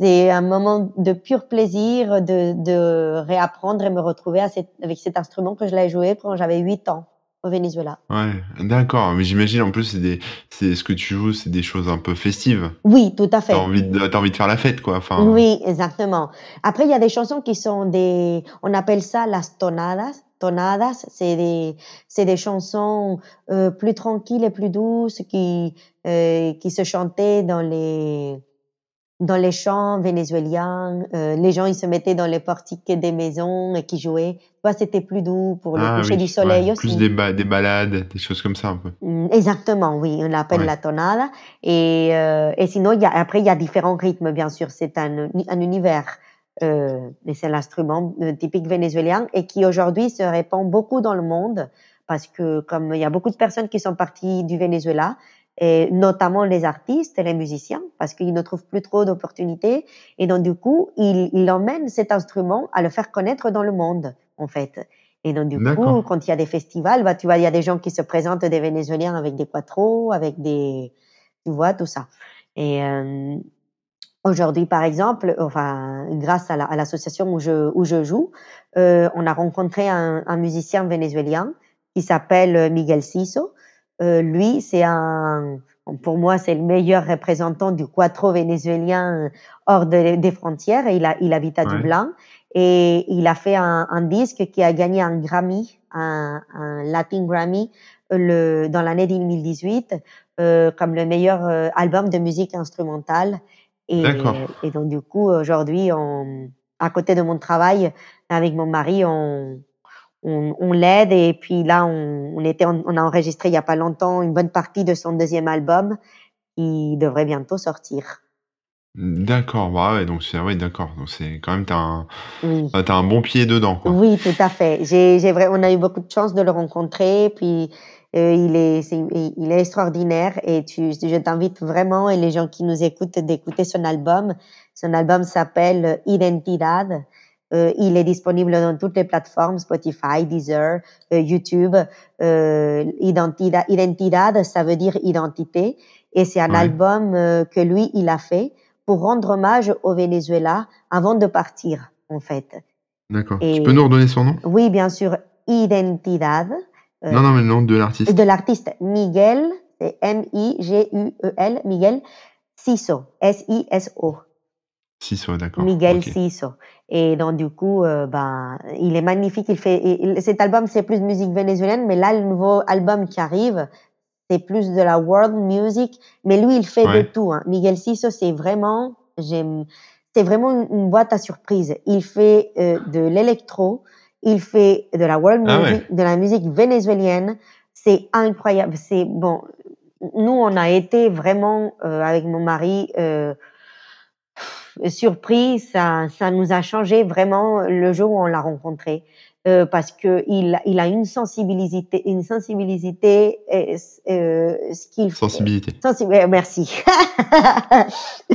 c'est un moment de pur plaisir de, de réapprendre et me retrouver à cet- avec cet instrument que je l'ai joué quand j'avais 8 ans au Venezuela. Ouais, d'accord. Mais j'imagine en plus, c'est des, c'est ce que tu joues, c'est des choses un peu festives. Oui, tout à fait. T'as envie de, t'as envie de faire la fête, quoi. Enfin, Oui, exactement. Après, il y a des chansons qui sont des, on appelle ça las tonadas. Tonadas, c'est des, c'est des chansons euh, plus tranquilles et plus douces qui, euh, qui se chantaient dans les, dans les champs vénézuéliens, euh, les gens ils se mettaient dans les portiques des maisons et qui jouaient. Toi, c'était plus doux pour le Ah coucher du soleil ouais, plus aussi. des, ba- des balades, des choses comme ça un peu. Mm, Exactement, oui, on l'appelle Ouais, la tonada. Et, et sinon, il y a, après, il y a différents rythmes, bien sûr. C'est un, un univers, euh, mais c'est l'instrument euh, typique vénézuélien et qui aujourd'hui se répand beaucoup dans le monde parce que comme il y a beaucoup de personnes qui sont parties du Venezuela, et notamment les artistes et les musiciens, parce qu'ils ne trouvent plus trop d'opportunités. Et donc, du coup, ils, ils emmènent cet instrument à le faire connaître dans le monde, en fait. Et donc, du coup, quand il y a des festivals, bah, tu vois, il y a des gens qui se présentent, des Vénézuéliens avec des quattros, avec des, tu vois, tout ça. Et euh, aujourd'hui, par exemple, enfin, grâce à la- à l'association où je, où je joue, euh, on a rencontré un, un musicien vénézuélien qui s'appelle Miguel Siso. Euh, lui, c'est un, pour moi, c'est le meilleur représentant du quattro vénézuélien hors de- des frontières. Il, a, il habite à Ouais, Dublin et il a fait un, un disque qui a gagné un Grammy, un, un Latin Grammy, le, dans l'année 2018 euh, comme le meilleur euh, album de musique instrumentale. Et, et donc, du coup, aujourd'hui, à côté de mon travail, avec mon mari, on, on, on l'aide. Et puis là, on, on, était, on, on a enregistré il n'y a pas longtemps une bonne partie de son deuxième album qui devrait bientôt sortir. D'accord, bah ouais, donc c'est ouais, d'accord. Donc c'est quand même t'as un, Oui. bah, t'as un bon pied dedans, quoi. Oui, tout à fait. J'ai, on a eu beaucoup de chance de le rencontrer. Puis euh, il est, il est extraordinaire et tu, je t'invite vraiment et les gens qui nous écoutent d'écouter son album. Son album s'appelle Identidad. Euh, il est disponible dans toutes les plateformes Spotify, Deezer, euh, YouTube. Euh, Identidad, Identidad, ça veut dire identité et c'est un Ouais, album euh, que lui il a fait pour rendre hommage au Venezuela avant de partir en fait. d'accord. Tu peux nous redonner son nom? oui, bien sûr, Identidad Non, non, mais le nom de l'artiste. de l'artiste Miguel, c'est M-I-G-U-E-L, Miguel Siso, S-I-S-O, Siso, d'accord. Miguel Ok. Siso. Et donc du coup, euh, ben, il est magnifique. Il fait il- cet album, c'est plus musique vénézuélienne, mais là, le nouveau album qui arrive, c'est plus de la world music. Mais lui, il fait de tout. Hein. Miguel Siso, c'est vraiment, j'aime, c'est vraiment une, une boîte à surprise. Il fait euh, de l'électro, il fait de la world ah ouais, music, de la musique vénézuélienne. C'est incroyable. C'est bon. Nous, on a été vraiment euh, avec mon mari euh, surpris. Ça, ça nous a changé vraiment le jour où on l'a rencontré. Euh, parce que il, il a une sensibilité, une sensibilité, euh, euh, ce qu'il sensibilité. Euh, merci.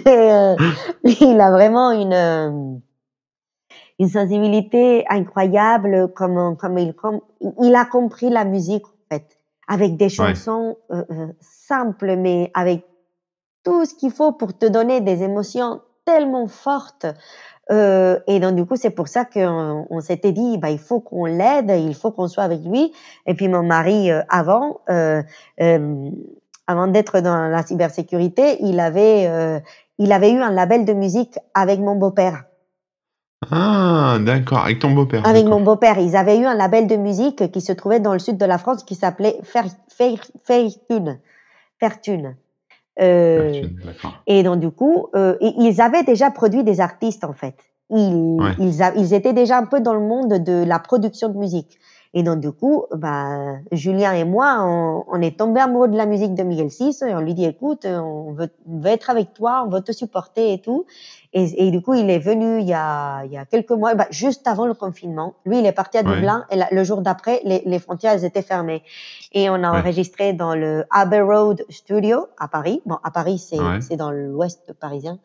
Euh, il a vraiment une euh, une sensibilité incroyable, comme comme il comme il a compris la musique en fait, avec des chansons euh, euh, simples mais avec tout ce qu'il faut pour te donner des émotions tellement fortes. Euh, et donc, du coup, c'est pour ça qu'on on s'était dit, bah, il faut qu'on l'aide, il faut qu'on soit avec lui. Et puis, mon mari, euh, avant, euh, euh, avant d'être dans la cybersécurité, il avait, euh, il avait eu un label de musique avec mon beau-père. Ah, d'accord. Avec ton beau-père, Avec mon beau-père, ils avaient eu un label de musique qui se trouvait dans le sud de la France qui s'appelait Fertune. Fertune. Euh. Et donc, du coup, euh, ils avaient déjà produit des artistes, en fait. Ils, Ouais, ils, a- ils étaient déjà un peu dans le monde de la production de musique. Et donc, du coup, bah, Julien et moi, on, on est tombés amoureux de la musique de Miguel Sis et on lui dit, écoute, on veut, on veut être avec toi, on veut te supporter et tout. Et, et du coup, il est venu il y a, il y a quelques mois, bah, juste avant le confinement. Lui, il est parti à ouais, Dublin et la- le jour d'après, les, les frontières elles étaient fermées. Et on a ouais, enregistré dans le Abbey Road Studio à Paris. Bon, à Paris, c'est ouais. c'est dans l'ouest parisien.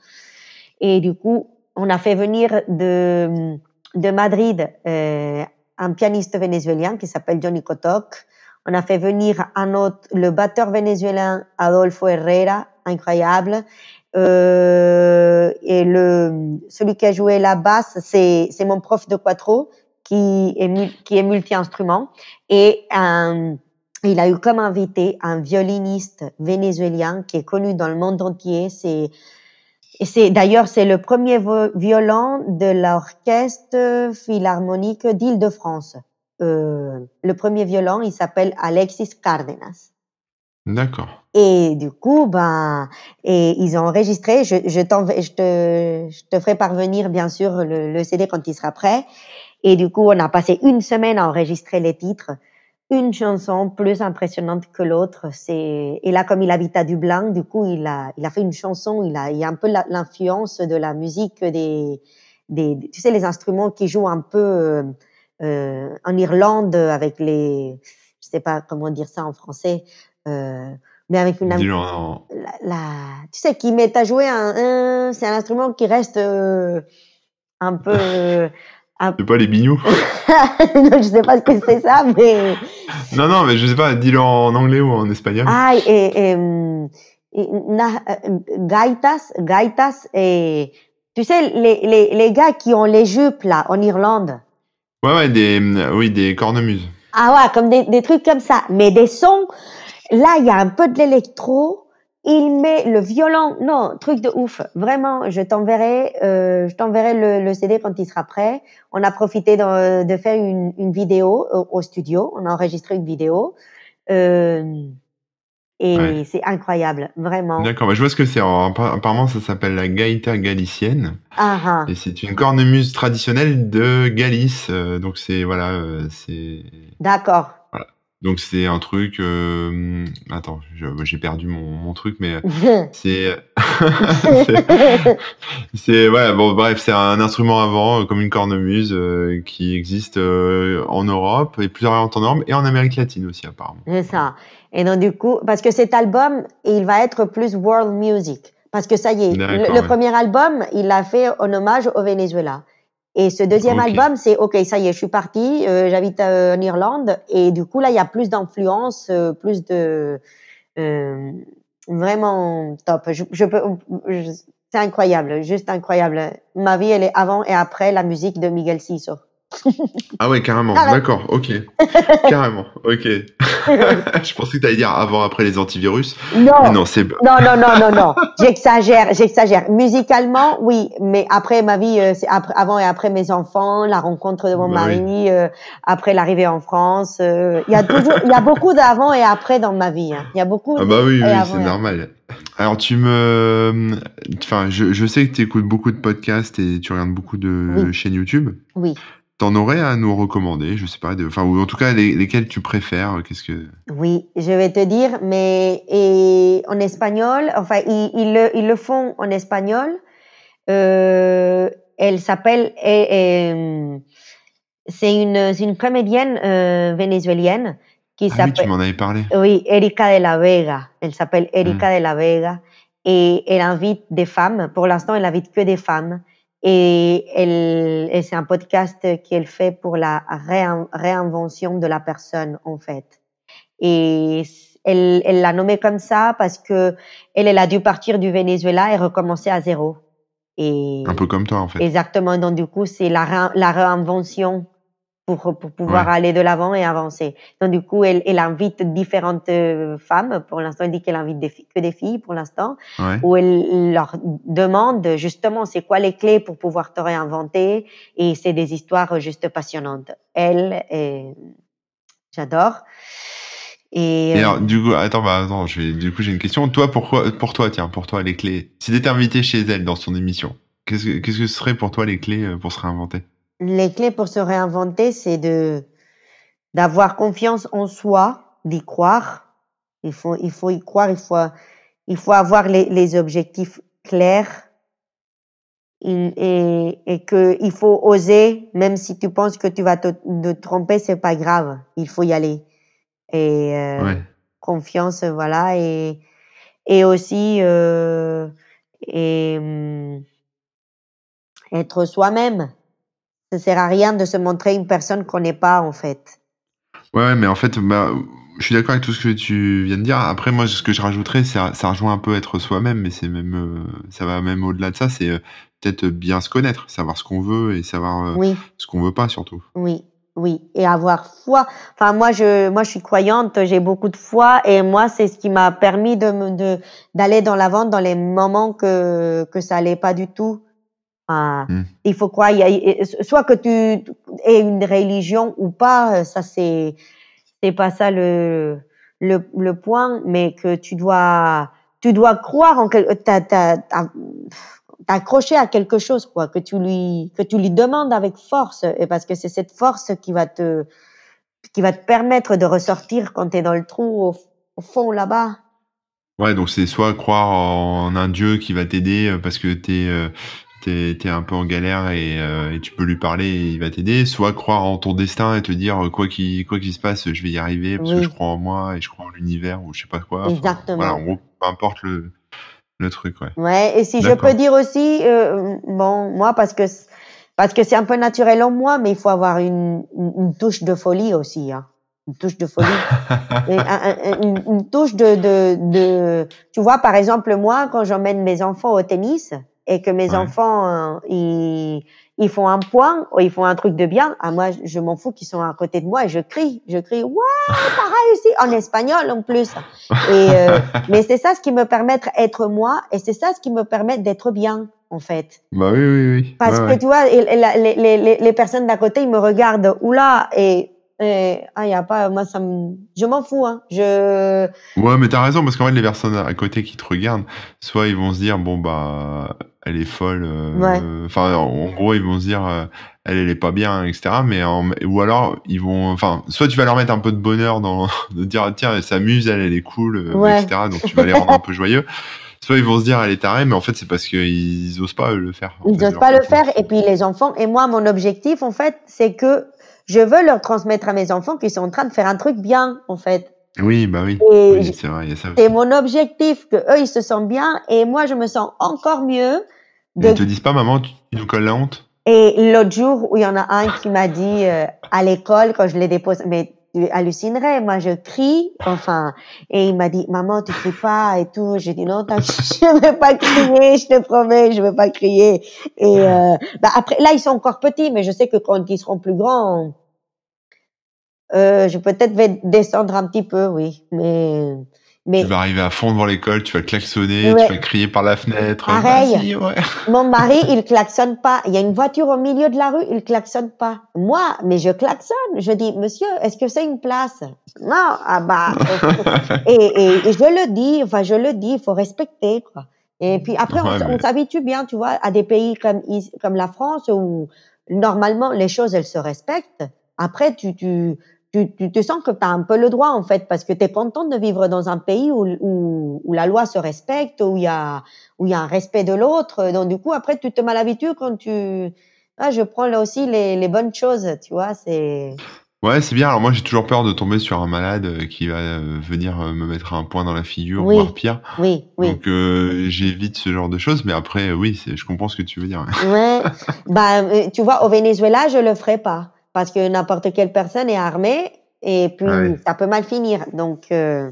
Et du coup, on a fait venir de, de Madrid euh, un pianiste vénézuélien qui s'appelle Johnny Kotok. On a fait venir un autre, le batteur vénézuélien Adolfo Herrera, incroyable. Euh, et le, celui qui a joué la basse, c'est c'est mon prof de quattro qui est, qui est multi-instrument. Et un, il a eu comme invité un violiniste vénézuélien qui est connu dans le monde entier. C'est c'est d'ailleurs c'est le premier violon de l'orchestre philharmonique d'Île-de-France. Euh, le premier violon, il s'appelle Alexis Cárdenas. D'accord. Et du coup, ben, et ils ont enregistré. Je, je, je, te, je te ferai parvenir, bien sûr, le, le, CD quand il sera prêt. Et du coup, on a passé une semaine à enregistrer les titres. Une chanson plus impressionnante que l'autre. C'est et là, comme il habite à Dublin, du coup, il a, il a fait une chanson. Il a, il a un peu l'influence de la musique des, des, tu sais, les instruments qui jouent un peu euh en Irlande avec les, je sais pas comment dire ça en français. Euh, mais avec une la, la, tu sais qui met à jouer un, un c'est un instrument qui reste euh, un peu euh, c'est pas les bignous non, je sais pas ce que c'est ça mais non non mais je sais pas dis-le en anglais ou en espagnol. Ah et, et, et na, gaitas gaitas et tu sais les, les, les gars qui ont les jupes là en Irlande. Ouais ouais des oui des cornemuses. Ah ouais comme des, des trucs comme ça. Mais des sons Là, il y a un peu de l'électro. Il met le violon, non, truc de ouf. Vraiment, je t'enverrai, euh, je t'enverrai le, le, CD quand il sera prêt. On a profité de, de faire une, une vidéo au, au, studio. On a enregistré une vidéo. Euh, et ouais. c'est incroyable, vraiment. D'accord, bah je vois ce que c'est. Apparemment, ça s'appelle la gaïta galicienne. Ah, ah. Et c'est une cornemuse traditionnelle de Galice. Euh, donc c'est voilà, euh, c'est. D'accord. Donc c'est un truc. Euh... Attends, j'ai perdu mon, mon, truc, mais c'est. c'est ouais. Bon, bref, c'est un instrument avant, euh, comme une cornemuse, euh, qui existe euh, en Europe et plus orienté en Europe et en Amérique latine aussi apparemment. C'est ça. Et donc du coup, parce que cet album, il va être plus world music, parce que ça y est, le, le premier album, il l'a fait en hommage au Venezuela. Et ce deuxième okay. album, c'est OK, ça y est, je suis partie, euh, j'habite euh, en Irlande, et du coup là, il y a plus d'influence, euh, plus de euh, vraiment top. Je, je peux, c'est incroyable, juste incroyable. Ma vie, elle est avant et après la musique de Miguel Ciso. ah ouais, carrément. D'accord, ok. carrément, ok. je pensais que tu allais dire avant, après les antivirus. Non, mais non, c'est non, non, non, non, non. J'exagère, j'exagère. Musicalement, oui, mais après ma vie, euh, c'est après, avant et après mes enfants, la rencontre de mon bah mari, oui. euh, après l'arrivée en France. Euh, il y a toujours, il y a beaucoup d'avant et après dans ma vie. Hein. Il y a beaucoup. Ah bah oui, oui, c'est normal. Alors tu me, enfin, je, je sais que tu écoutes beaucoup de podcasts et tu regardes beaucoup de oui. chaînes YouTube. Oui. T'en aurais à nous recommander, je sais pas, de, enfin, ou en tout cas les, lesquels tu préfères, qu'est-ce que Oui, je vais te dire, mais et en espagnol, enfin, ils, ils, le, ils le font en espagnol. Euh, elle s'appelle, c'est une, une comédienne euh, vénézuélienne qui ah oui, tu m'en avais parlé. Oui, Erika de la Vega. Elle s'appelle Erika mm. de la Vega et elle invite des femmes. Pour l'instant, elle invite que des femmes et, elle, et c'est un podcast qu'elle fait pour la réin, réinvention de la personne en fait. Et elle, elle l'a nommé comme ça parce que elle, elle a dû partir du Venezuela et recommencer à zéro. Et un peu comme toi en fait. Exactement. Donc du coup, c'est la, la réinvention pour, pour pouvoir ouais. aller de l'avant et avancer. Donc du coup, elle, elle invite différentes euh, femmes. Pour l'instant, elle dit qu'elle invite des filles, que des filles pour l'instant, ouais. où elle leur demande justement c'est quoi les clés pour pouvoir te réinventer. Et c'est des histoires juste passionnantes. Elle, et... j'adore. Et, et, alors, du coup, attends, bah, attends, je vais, du coup, j'ai une question. Toi, pourquoi, pour toi, tiens, pour toi, les clés. Si t'étais invité chez elle dans son émission, qu'est-ce que, qu'est-ce que ce serait pour toi les clés euh, pour se réinventer? Les clés pour se réinventer, c'est de d'avoir confiance en soi, d'y croire. Il faut, il faut y croire, il faut, il faut avoir les, les objectifs clairs et, et, et que il faut oser, même si tu penses que tu vas te, te tromper, c'est pas grave, il faut y aller. Et euh, ouais. confiance, voilà, et et aussi euh, et, hum, être soi-même ça sert à rien de se montrer une personne qu'on n'est pas en fait. Ouais, mais en fait, bah, je suis d'accord avec tout ce que tu viens de dire. Après, moi, ce que je rajouterais, ça, ça rejoint un peu être soi-même, mais c'est même, euh, ça va même au-delà de ça. C'est euh, peut-être bien se connaître, savoir ce qu'on veut et savoir euh, oui. ce qu'on veut pas surtout. Oui, oui, et avoir foi. Enfin, moi, je, moi, je suis croyante, j'ai beaucoup de foi, et moi, c'est ce qui m'a permis de, d'aller dans l'avant dans les moments que, que ça allait pas du tout. Enfin, Mm. Il faut croire, soit que tu aies une religion ou pas, ça c'est c'est pas ça le le, le point, mais que tu dois, tu dois croire en quelque, t'accrocher à quelque chose, quoi, que tu lui, que tu lui demandes avec force, et parce que c'est cette force qui va te, qui va te permettre de ressortir quand tu es dans le trou au, au fond là-bas. Ouais, donc c'est soit croire en un dieu qui va t'aider euh, parce que t'es euh, t'es es un peu en galère et, euh, et, tu peux lui parler et il va t'aider, soit croire en ton destin et te dire quoi qu'il quoi qu'il se passe, je vais y arriver parce que je crois en moi et je crois en l'univers ou je sais pas quoi. Exactement. Voilà, en gros, peu importe le le truc, ouais. Ouais, et si je peux dire aussi, euh, bon, moi parce que parce que c'est un peu naturel en moi, mais il faut avoir une, une, une touche de folie aussi. Hein une touche de folie, une, une, touche de, de, de, tu vois, par exemple, moi, quand j'emmène mes enfants au tennis et que mes ouais. enfants, euh, ils, ils font un point ou ils font un truc de bien, ah, moi, je m'en fous qu'ils sont à côté de moi et je crie, je crie, ouais, t'as réussi, en espagnol en plus. Et, euh, mais c'est ça ce qui me permet d'être moi et c'est ça ce qui me permet d'être bien en fait. Bah oui, oui, oui. Parce ouais, que ouais. tu vois, les, les, les, les personnes d'à côté, ils me regardent, oula, et et, ah, y a pas, moi, ça me, je m'en fous, hein. Je. Ouais, mais t'as raison, parce qu'en fait, les personnes à côté qui te regardent, soit ils vont se dire, bon, bah, elle est folle, euh, Ouais. enfin, en gros, ils vont se dire, euh, elle, elle est pas bien, etc. Mais, en- ou alors, ils vont, enfin, soit tu vas leur mettre un peu de bonheur dans, de dire, tiens, elle s'amuse, elle, elle est cool, euh, Ouais. etc. Donc, tu vas les rendre un peu joyeux. Soit ils vont se dire, elle est tarée, mais en fait, c'est parce qu'ils osent pas le faire. Ils fait, n'osent leur pas le faire. Et puis les enfants, et moi, mon objectif, en fait, c'est que je veux leur transmettre à mes enfants qu'ils sont en train de faire un truc bien, en fait. Oui, bah oui. Et Oui, c'est vrai, il y a ça aussi. c'est mon objectif que eux, ils se sentent bien et moi, je me sens encore mieux. De... ils te disent pas, maman, tu, tu nous colles la honte? Et l'autre jour, où il y en a un qui m'a dit euh, à l'école, quand je les dépose, mais tu hallucinerais, moi je crie, enfin, et il m'a dit, maman, tu cries pas et tout. J'ai dit, non, je vais pas crier, je te promets, je vais pas crier. Et euh, bah après, là, ils sont encore petits, mais je sais que quand ils seront plus grands, euh, je peut-être vais descendre un petit peu, oui, mais mais Tu vas arriver à fond devant l'école, tu vas klaxonner, Ouais. tu vas crier par la fenêtre. Pareil. Ouais. Mon mari, il klaxonne pas. Il y a une voiture au milieu de la rue, il klaxonne pas. Moi, mais je klaxonne. Je dis, monsieur, est-ce que c'est une place? Non, ah bah. et, et, et je le dis, enfin, je le dis, il faut respecter, quoi. Et puis après, on Ouais, mais- s'habitue bien, tu vois, à des pays comme, comme la France où normalement les choses, elles se respectent. Après, tu, tu, tu, tu te sens que tu as un peu le droit, en fait, parce que tu es content de vivre dans un pays où, où, où la loi se respecte, où il y a, où il y a un respect de l'autre. Donc, du coup, après, tu te mal habitues quand tu. Ah, je prends là aussi les, les bonnes choses, tu vois, c'est. Ouais, c'est bien. Alors moi, j'ai toujours peur de tomber sur un malade euh, qui va euh, venir euh, me mettre un point dans la figure, Oui. voire pire. Oui, oui. Donc euh, j'évite ce genre de choses. Mais après, oui, je comprends ce que tu veux dire. Ouais. bah, tu vois, au Venezuela, je le ferai pas. Parce que n'importe quelle personne est armée et puis Ah oui. ça peut mal finir. Donc, euh...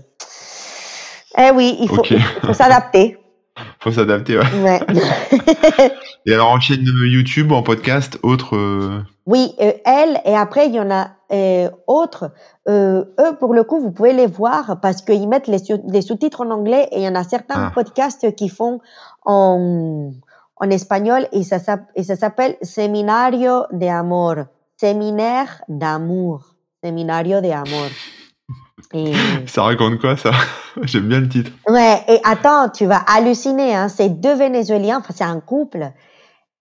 eh oui, il faut, Ok. il faut s'adapter. Faut s'adapter. Ouais. Ouais. Et alors en chaîne YouTube, en podcast, autre. euh, Oui, euh, elle, et après, il y en a euh, autres. Euh, eux, pour le coup, vous pouvez les voir parce qu'ils mettent les, sous- les sous-titres en anglais et il y en a certains Ah. podcasts qui font en, en espagnol et ça, et ça s'appelle Seminario de Amor. Séminaire d'amour. Seminario de Amor. Et... Ça raconte quoi ça? J'aime bien le titre. Ouais, et attends, tu vas halluciner, hein. C'est deux Vénézuéliens, enfin, c'est un couple.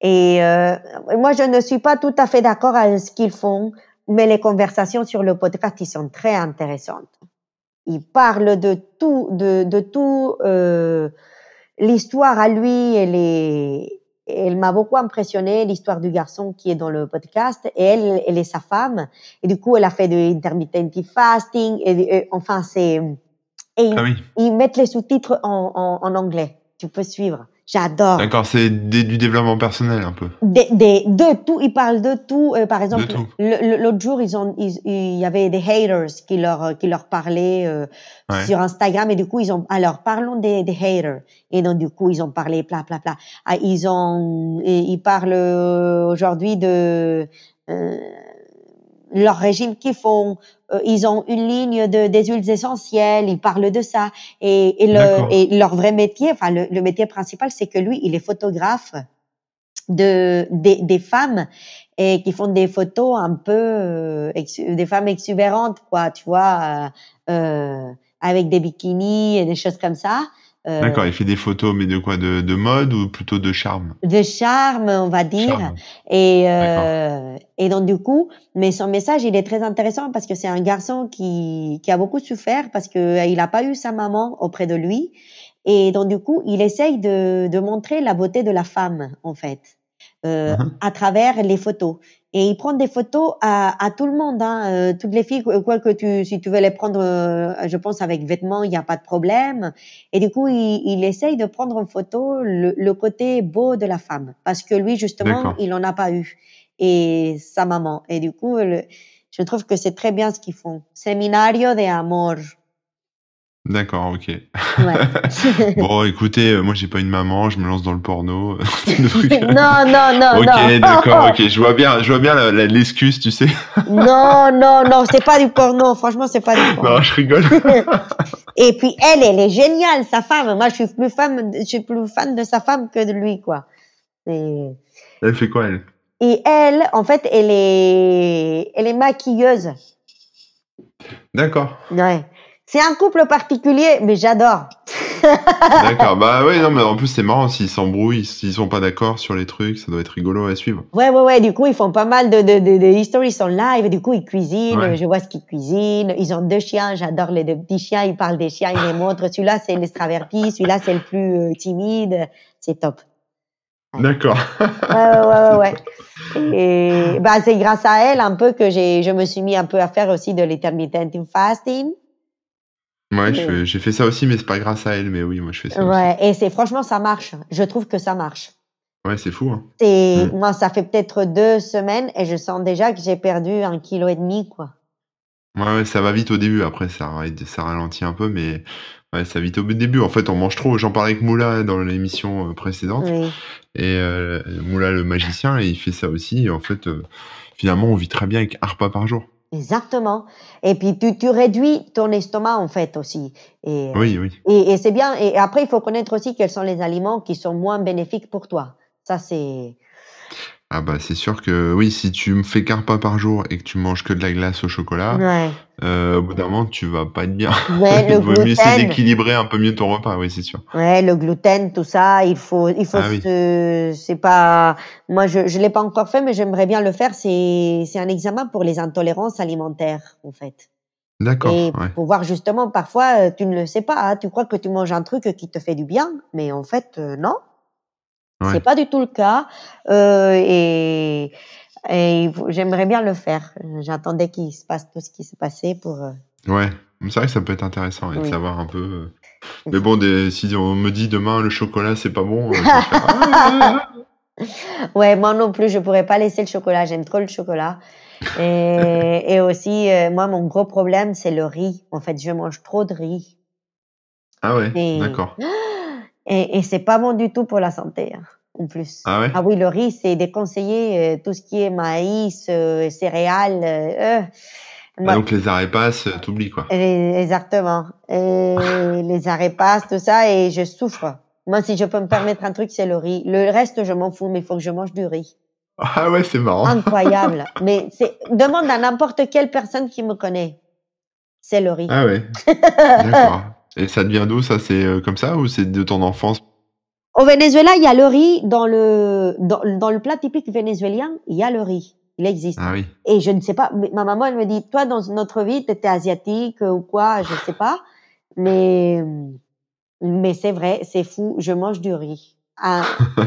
Et euh, moi, je ne suis pas tout à fait d'accord avec ce qu'ils font, mais les conversations sur le podcast, ils sont très intéressantes. Ils parlent de tout, de, de tout, euh, l'histoire à lui, elle est, elle m'a beaucoup impressionné, l'histoire du garçon qui est dans le podcast, et elle, elle est sa femme, et du coup, elle a fait de intermittent fasting, et, et enfin, c'est, et ils, Ah oui. ils mettent les sous-titres en, en, en anglais. Tu peux suivre. J'adore. D'accord, c'est du développement personnel un peu. Des, des, de tout, ils parlent de tout. Euh, par exemple, l'autre jour, ils ont, ils- il y avait des haters qui leur, qui leur parlaient euh, Ouais. sur Instagram et du coup, ils ont, alors parlons des, des haters. Et donc, du coup, ils ont parlé, pla, pla, pla. Ah, ils ont, ils parlent euh, aujourd'hui de euh, leur régime qu'ils font. Euh, ils ont une ligne de, des huiles essentielles, ils parlent de ça. Et, et, le, et leur vrai métier, enfin, le, le métier principal, c'est que lui, il est photographe de, des, des femmes et qui font des photos un peu, euh, des femmes exubérantes, quoi, tu vois. euh, euh, avec des bikinis et des choses comme ça. Euh, D'accord, il fait des photos, mais de quoi de, de, mode ou plutôt de charme? De charme, on va dire. Et, euh, et donc, du coup, mais son message, il est très intéressant parce que c'est un garçon qui, qui a beaucoup souffert parce qu'il euh, n'a pas eu sa maman auprès de lui. Et donc, du coup, il essaye de, de montrer la beauté de la femme, en fait, euh, uh-huh. à travers les photos et il prend des photos à, à tout le monde, hein, euh, toutes les filles, quoi que tu, si tu veux les prendre, euh, je pense avec vêtements, il n'y a pas de problème. Et du coup, il, il essaye de prendre en photo le, le, côté beau de la femme, parce que lui justement, il en a pas eu et sa maman. Et du coup, le, je trouve que c'est très bien ce qu'ils font. Seminario de amor. D'accord, ok. Ouais. bon, écoutez, euh, moi j'ai pas une maman, je me lance dans le porno. non, non, non, Ok, d'accord, ok. Je vois bien, je vois bien l'excuse, tu sais. non, non, non, c'est pas du porno. Franchement, c'est pas du porno. Non, je rigole. Et puis elle, elle est géniale, sa femme. Moi, je suis plus fan, je suis plus fan de sa femme que de lui, quoi. Et... Elle fait quoi, elle? Et elle, en fait, elle est, elle est maquilleuse. D'accord. Ouais. C'est un couple particulier, mais j'adore. D'accord, bah ouais, non, mais en plus c'est marrant s'ils s'embrouillent, s'ils sont pas d'accord sur les trucs, ça doit être rigolo à suivre. Ouais, ouais, ouais, du coup ils font pas mal de, de, de, de history, ils sont live, du coup ils cuisinent, je vois ce qu'ils cuisinent, ils ont deux chiens, j'adore les deux petits chiens, ils parlent des chiens, ils les montrent, celui-là c'est l'extraverti, celui-là c'est le plus euh, timide, c'est top. D'accord. ouais, ouais, ouais, ouais. Et bah c'est grâce à elle un peu que j'ai, je me suis mis un peu à faire aussi de l'intermittent fasting. Ouais, j'ai fait ça aussi, mais c'est pas grâce à elle, mais oui, moi je fais ça Ouais, et c'est franchement, ça marche. Je trouve que ça marche. Ouais, c'est fou. Hein. Et mm. moi, ça fait peut-être deux semaines et je sens déjà que j'ai perdu un kilo et demi, quoi. Ouais, ouais, ça va vite au début. Après, ça, ça ralentit un peu, mais ouais, ça va vite au début. En fait, on mange trop. J'en parlais avec Moula dans l'émission euh, précédente. Et euh, Moula, le magicien, et il fait ça aussi. Et en fait, euh, finalement, on vit très bien avec un repas par jour. Exactement. Et puis tu, tu réduis ton estomac en fait aussi. Et, oui, oui. Et, et c'est bien. Et après, il faut connaître aussi quels sont les aliments qui sont moins bénéfiques pour toi. Ça, c'est. Ah bah c'est sûr que oui, si tu me fais qu'un repas par jour et que tu manges que de la glace au chocolat, ouais. euh, au bout d'un moment tu vas pas être bien. Ouais, le gluten. essayer d'équilibrer un peu mieux ton repas, oui c'est sûr. Ouais, le gluten, tout ça, il faut, il faut. Ah, oui. C'est pas, moi je je l'ai pas encore fait, mais j'aimerais bien le faire. C'est c'est un examen pour les intolérances alimentaires en fait. D'accord. Et ouais. pour voir justement, parfois euh, tu ne le sais pas, hein, tu crois que tu manges un truc qui te fait du bien, mais en fait euh, non. Ouais. C'est pas du tout le cas. Euh, et, et j'aimerais bien le faire. J'attendais qu'il se passe tout ce qui s'est passé pour. Euh... Ouais, c'est vrai que ça peut être intéressant oui. de savoir un peu. Euh. Mais bon, des, si on me dit demain le chocolat c'est pas bon. Euh, ouais, moi non plus, je pourrais pas laisser le chocolat. J'aime trop le chocolat. Et, et aussi, euh, moi, mon gros problème, c'est le riz. En fait, je mange trop de riz. Ah ouais, d'accord. Et, et c'est pas bon du tout pour la santé, hein, en plus. Ah ouais? Ah oui, le riz, c'est déconseillé. Euh, tout ce qui est maïs, euh, céréales. Euh, ah, donc les arépas, t'oublies quoi. Exactement. Et les arépas, tout ça, et je souffre. Moi, si je peux me permettre un truc, c'est le riz. Le reste, je m'en fous, mais il faut que je mange du riz. Ah ouais, c'est marrant. Incroyable. mais c'est demande à n'importe quelle personne qui me connaît. C'est le riz. Ah ouais. D'accord. Et ça devient d'où ça? C'est euh, comme ça ou c'est de ton enfance? Au Venezuela, il y a le riz dans le dans, dans, le plat typique vénézuélien. Il y a le riz. Il existe. Ah oui. Et je ne sais pas. Ma maman, elle me dit, toi, dans notre vie, tu étais asiatique ou quoi Je ne sais pas. Mais mais c'est vrai, c'est fou. Je mange du riz. Ah,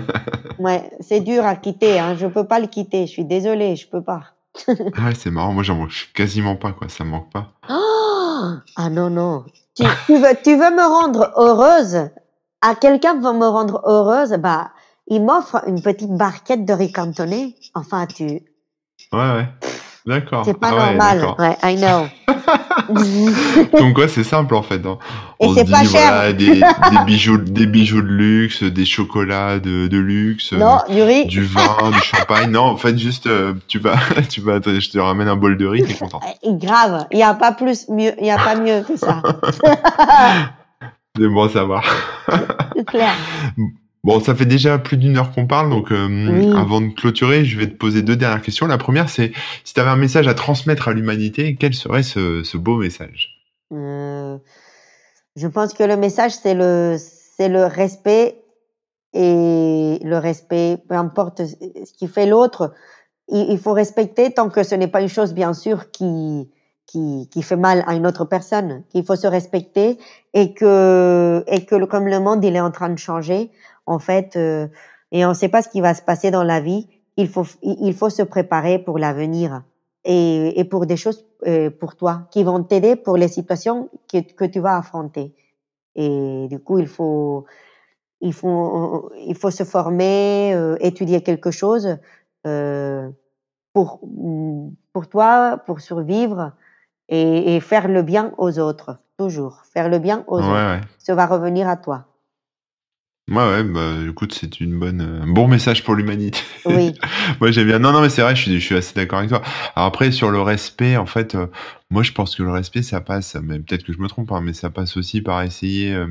ouais, c'est dur à quitter. Hein. Je peux pas le quitter. Je suis désolée, je peux pas. ah ouais, c'est marrant. Moi, j'en mange quasiment pas, quoi. Ça me manque pas. Oh ah non, non. Tu, veux, tu veux me rendre heureuse? À quelqu'un veut me rendre heureuse, bah, il m'offre une petite barquette de riz cantonné. Enfin, tu. Ouais, ouais. D'accord. C'est pas ah normal. Ouais, I know. Comme quoi, c'est simple en fait. Hein. Et c'est pas cher. Voilà, des, des, bijoux, des bijoux de luxe, des chocolats de, de luxe, non, du, riz. du vin, du champagne. Non, en fait, juste, euh, tu vas, tu vas, je te ramène un bol de riz, t'es content. Grave. Il y a pas plus mieux, il y a pas mieux que ça. c'est bon à savoir. C'est clair. Bon, ça fait déjà plus d'une heure qu'on parle, donc euh, oui. avant de clôturer, je vais te poser deux dernières questions. La première, c'est si tu avais un message à transmettre à l'humanité, quel serait ce, ce beau message? Euh, Je pense que le message, c'est le, c'est le respect et le respect, peu importe ce qui fait l'autre, il, faut respecter tant que ce n'est pas une chose, bien sûr, qui, qui, qui fait mal à une autre personne, qu'il faut se respecter et que, et que comme le monde, il est en train de changer, en fait, euh, et on ne sait pas ce qui va se passer dans la vie, il faut, il faut se préparer pour l'avenir et, et pour des choses euh, pour toi qui vont t'aider pour les situations que, que tu vas affronter. Et du coup, il faut, il faut, il faut se former, euh, étudier quelque chose euh, pour, pour toi, pour survivre et, et, faire le bien aux autres, toujours. Faire le bien aux autres. Ça va revenir à toi. Ouais, ouais, bah, écoute, c'est une bonne, un bon message pour l'humanité. Oui. Moi, j'aime bien. Non, non, mais c'est vrai, je suis, je suis assez d'accord avec toi. Alors après, sur le respect, en fait, euh, moi, je pense que le respect, ça passe, mais peut-être que je me trompe, hein, mais ça passe aussi par essayer. Euh...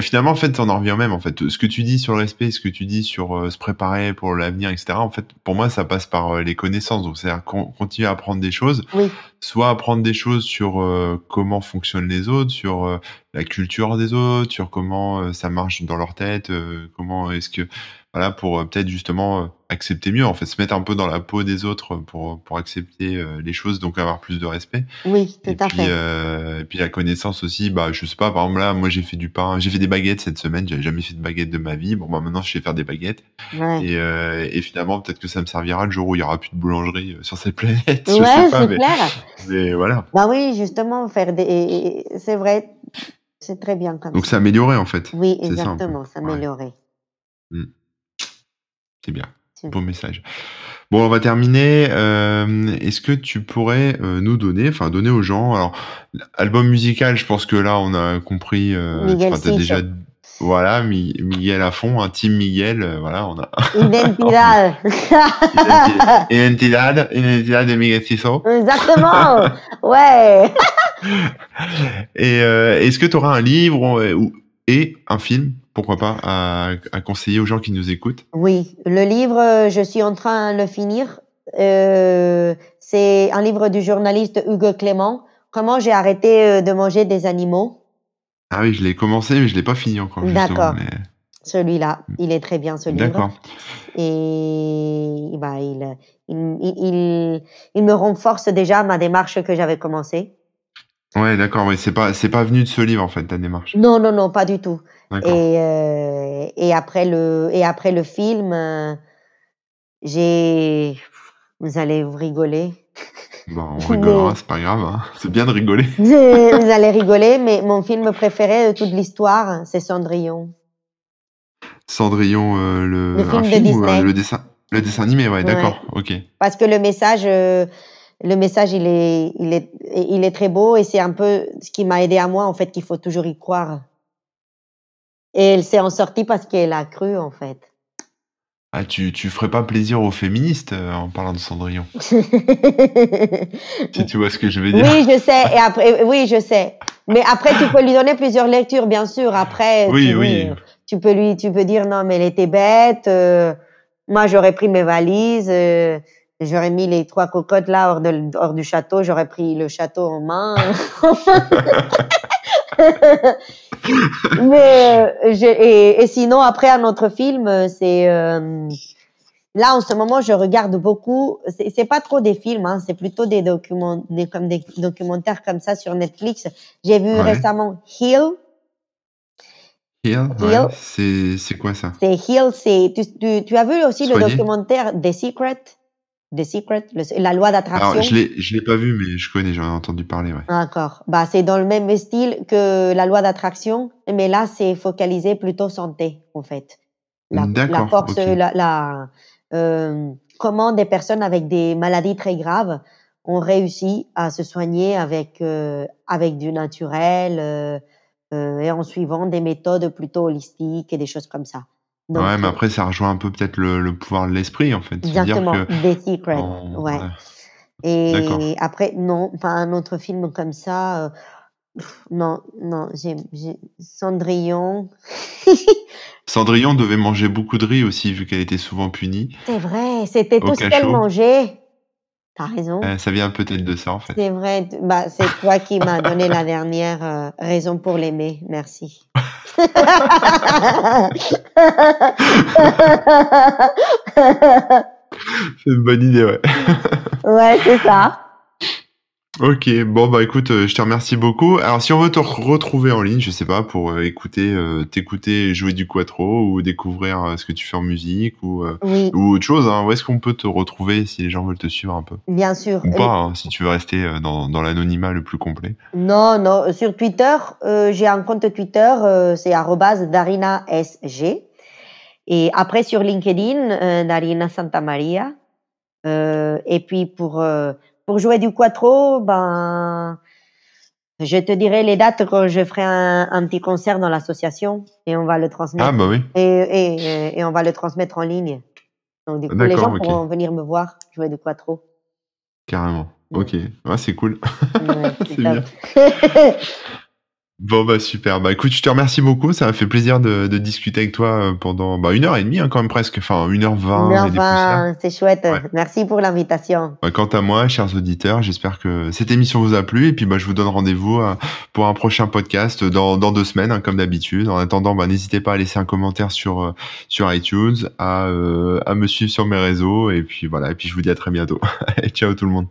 finalement, en fait, on en revient même. En fait, ce que tu dis sur le respect, ce que tu dis sur euh, se préparer pour l'avenir, etc. En fait, pour moi, ça passe par euh, les connaissances. Donc, c'est-à-dire continuer à apprendre des choses. Oui. Soit apprendre des choses sur euh, comment fonctionnent les autres, sur la culture des autres, sur comment ça marche dans leur tête, comment est-ce que voilà, pour euh, peut-être justement euh, accepter mieux, en fait, se mettre un peu dans la peau des autres pour, pour accepter euh, les choses, donc avoir plus de respect. Oui, tout et à puis, fait. et puis la connaissance aussi, bah, je sais pas, par exemple là, moi j'ai fait du pain, j'ai fait des baguettes cette semaine, j'avais jamais fait de baguettes de ma vie, bon bah maintenant je sais faire des baguettes, ouais. et, et finalement peut-être que ça me servira le jour où il y aura plus de boulangerie sur cette planète, ouais, je sais pas, mais, clair. mais, voilà. Bah oui, justement, faire des, c'est vrai, c'est très bien comme donc ça. s'améliorer en fait. Oui, exactement, s'améliorer. Mm. C'est bien. Beau message. Bon, on va terminer. Euh, Est-ce que tu pourrais euh, nous donner, enfin donner aux gens, alors album musical, je pense que là on a compris. Euh, déjà, voilà, Mi- Miguel à fond, un team Miguel, euh, voilà, on a. Identidad. Identidad, identidad de Miguel Ciso. Exactement. Ouais. Et est-ce que tu auras un livre ou, ou- et un film, pourquoi pas, à, à conseiller aux gens qui nous écoutent Oui, le livre, euh, je suis en train de le finir. Euh, c'est un livre du journaliste Hugo Clément. Comment j'ai arrêté euh, de manger des animaux. Ah oui, je l'ai commencé, mais je l'ai pas fini encore. D'accord. mais... Celui-là, il est très bien ce livre. D'accord. Et bah, il, il, il, il me renforce déjà ma démarche que j'avais commencée. Ouais, d'accord. Ouais, c'est pas, c'est pas venu de ce livre en fait, ta démarche. Non, non, non, pas du tout. Et, euh, et après le et après le film, euh, j'ai vous allez vous rigoler. Bon, on rigolera, Mais- c'est pas grave. Hein. C'est bien de rigoler. vous allez rigoler, mais mon film préféré de toute l'histoire, c'est Cendrillon. Cendrillon, euh, le, Le film de ou Disney. le dessin, le dessin animé, ouais, Ouais. d'accord. Ok. Parce que le message, le message, il est, il est, il est très beau et c'est un peu ce qui m'a aidé à moi, en fait, qu'il faut toujours y croire. Et elle s'est en sortie parce qu'elle a cru, en fait. Ah, tu, tu ferais pas plaisir aux féministes euh, en parlant de Cendrillon, si tu vois ce que je veux dire. Oui, je sais. Et après, oui, je sais. Mais après, tu peux lui donner plusieurs lectures, bien sûr. Après, Oui, tu, oui. tu peux lui, tu peux dire non, mais elle était bête. euh, moi, j'aurais pris mes valises. euh, j'aurais mis les trois cocottes là hors, de, hors du château. J'aurais pris le château en main. mais euh, je- et, et sinon, après, un autre film, euh, c'est euh, Là, en ce moment, je regarde beaucoup. C'est pas trop des films, hein, c'est plutôt des documents, des, comme des documentaires comme ça sur Netflix. J'ai vu Ouais. récemment Hill. Hill, ouais, Hill. c'est, c'est quoi ça? C'est Hill, c'est. Tu, tu, tu as vu aussi le documentaire The Secret, The Secret, le- la loi d'attraction. Alors, je l'ai, je l'ai pas vu, mais je connais, j'en ai entendu parler, ouais. D'accord. Bah, c'est dans le même style que la loi d'attraction, mais là, c'est focalisé plutôt santé, en fait. La, la force, la, la- euh, comment des personnes avec des maladies très graves ont réussi à se soigner avec, euh, avec du naturel euh, euh, et en suivant des méthodes plutôt holistiques et des choses comme ça. Donc, ouais, mais euh, après, ça rejoint un peu peut-être le, le pouvoir de l'esprit, en fait. Se dire Exactement, que The Secret. en- ouais. Et après, non, pas un autre film comme ça. euh, non, non, j'ai, Cendrillon. Cendrillon devait manger beaucoup de riz aussi, vu qu'elle était souvent punie. C'est vrai, c'était tout ce qu'elle mangeait. T'as raison. Euh, ça vient peut-être de ça, en fait. C'est vrai. Bah, c'est toi qui m'as donné la dernière euh, raison pour l'aimer. Merci. C'est une bonne idée, ouais. ouais, c'est ça. Ok, bon bah écoute, euh, je te remercie beaucoup. Alors si on veut te re- retrouver en ligne, je sais pas, pour euh, écouter, euh, t'écouter jouer du quattro ou découvrir euh, ce que tu fais en musique ou euh, Oui, ou autre chose, hein, où est-ce qu'on peut te retrouver si les gens veulent te suivre un peu? Bien sûr. Ou pas, hein, si tu veux rester dans, dans l'anonymat le plus complet. Non, non. Sur Twitter, euh, j'ai un compte Twitter, euh, c'est darinasg. Et après sur LinkedIn, euh, Darina Santamaria. Euh, et puis pour euh, pour jouer du quattro, ben je te dirai les dates quand je ferai un, un petit concert dans l'association et on va le transmettre Ah bah oui, et, et, et on va le transmettre en ligne. Donc du coup les gens pourront venir me voir jouer du quattro. carrément. Ok, ouais, c'est cool. Ouais, C'est top. Bon bah super, bah écoute, je te remercie beaucoup, ça m'a fait plaisir de, de discuter avec toi euh, pendant bah, une heure et demie hein, quand même presque, enfin une heure vingt des poussières. Enfin, c'est chouette. Ouais. Merci pour l'invitation. Bah, quant à moi, chers auditeurs, j'espère que cette émission vous a plu et puis bah, je vous donne rendez-vous euh, pour un prochain podcast dans, dans deux semaines, hein, comme d'habitude. En attendant, bah, n'hésitez pas à laisser un commentaire sur, euh, sur iTunes, à, euh, à me suivre sur mes réseaux et puis voilà, et puis je vous dis à très bientôt. Ciao tout le monde.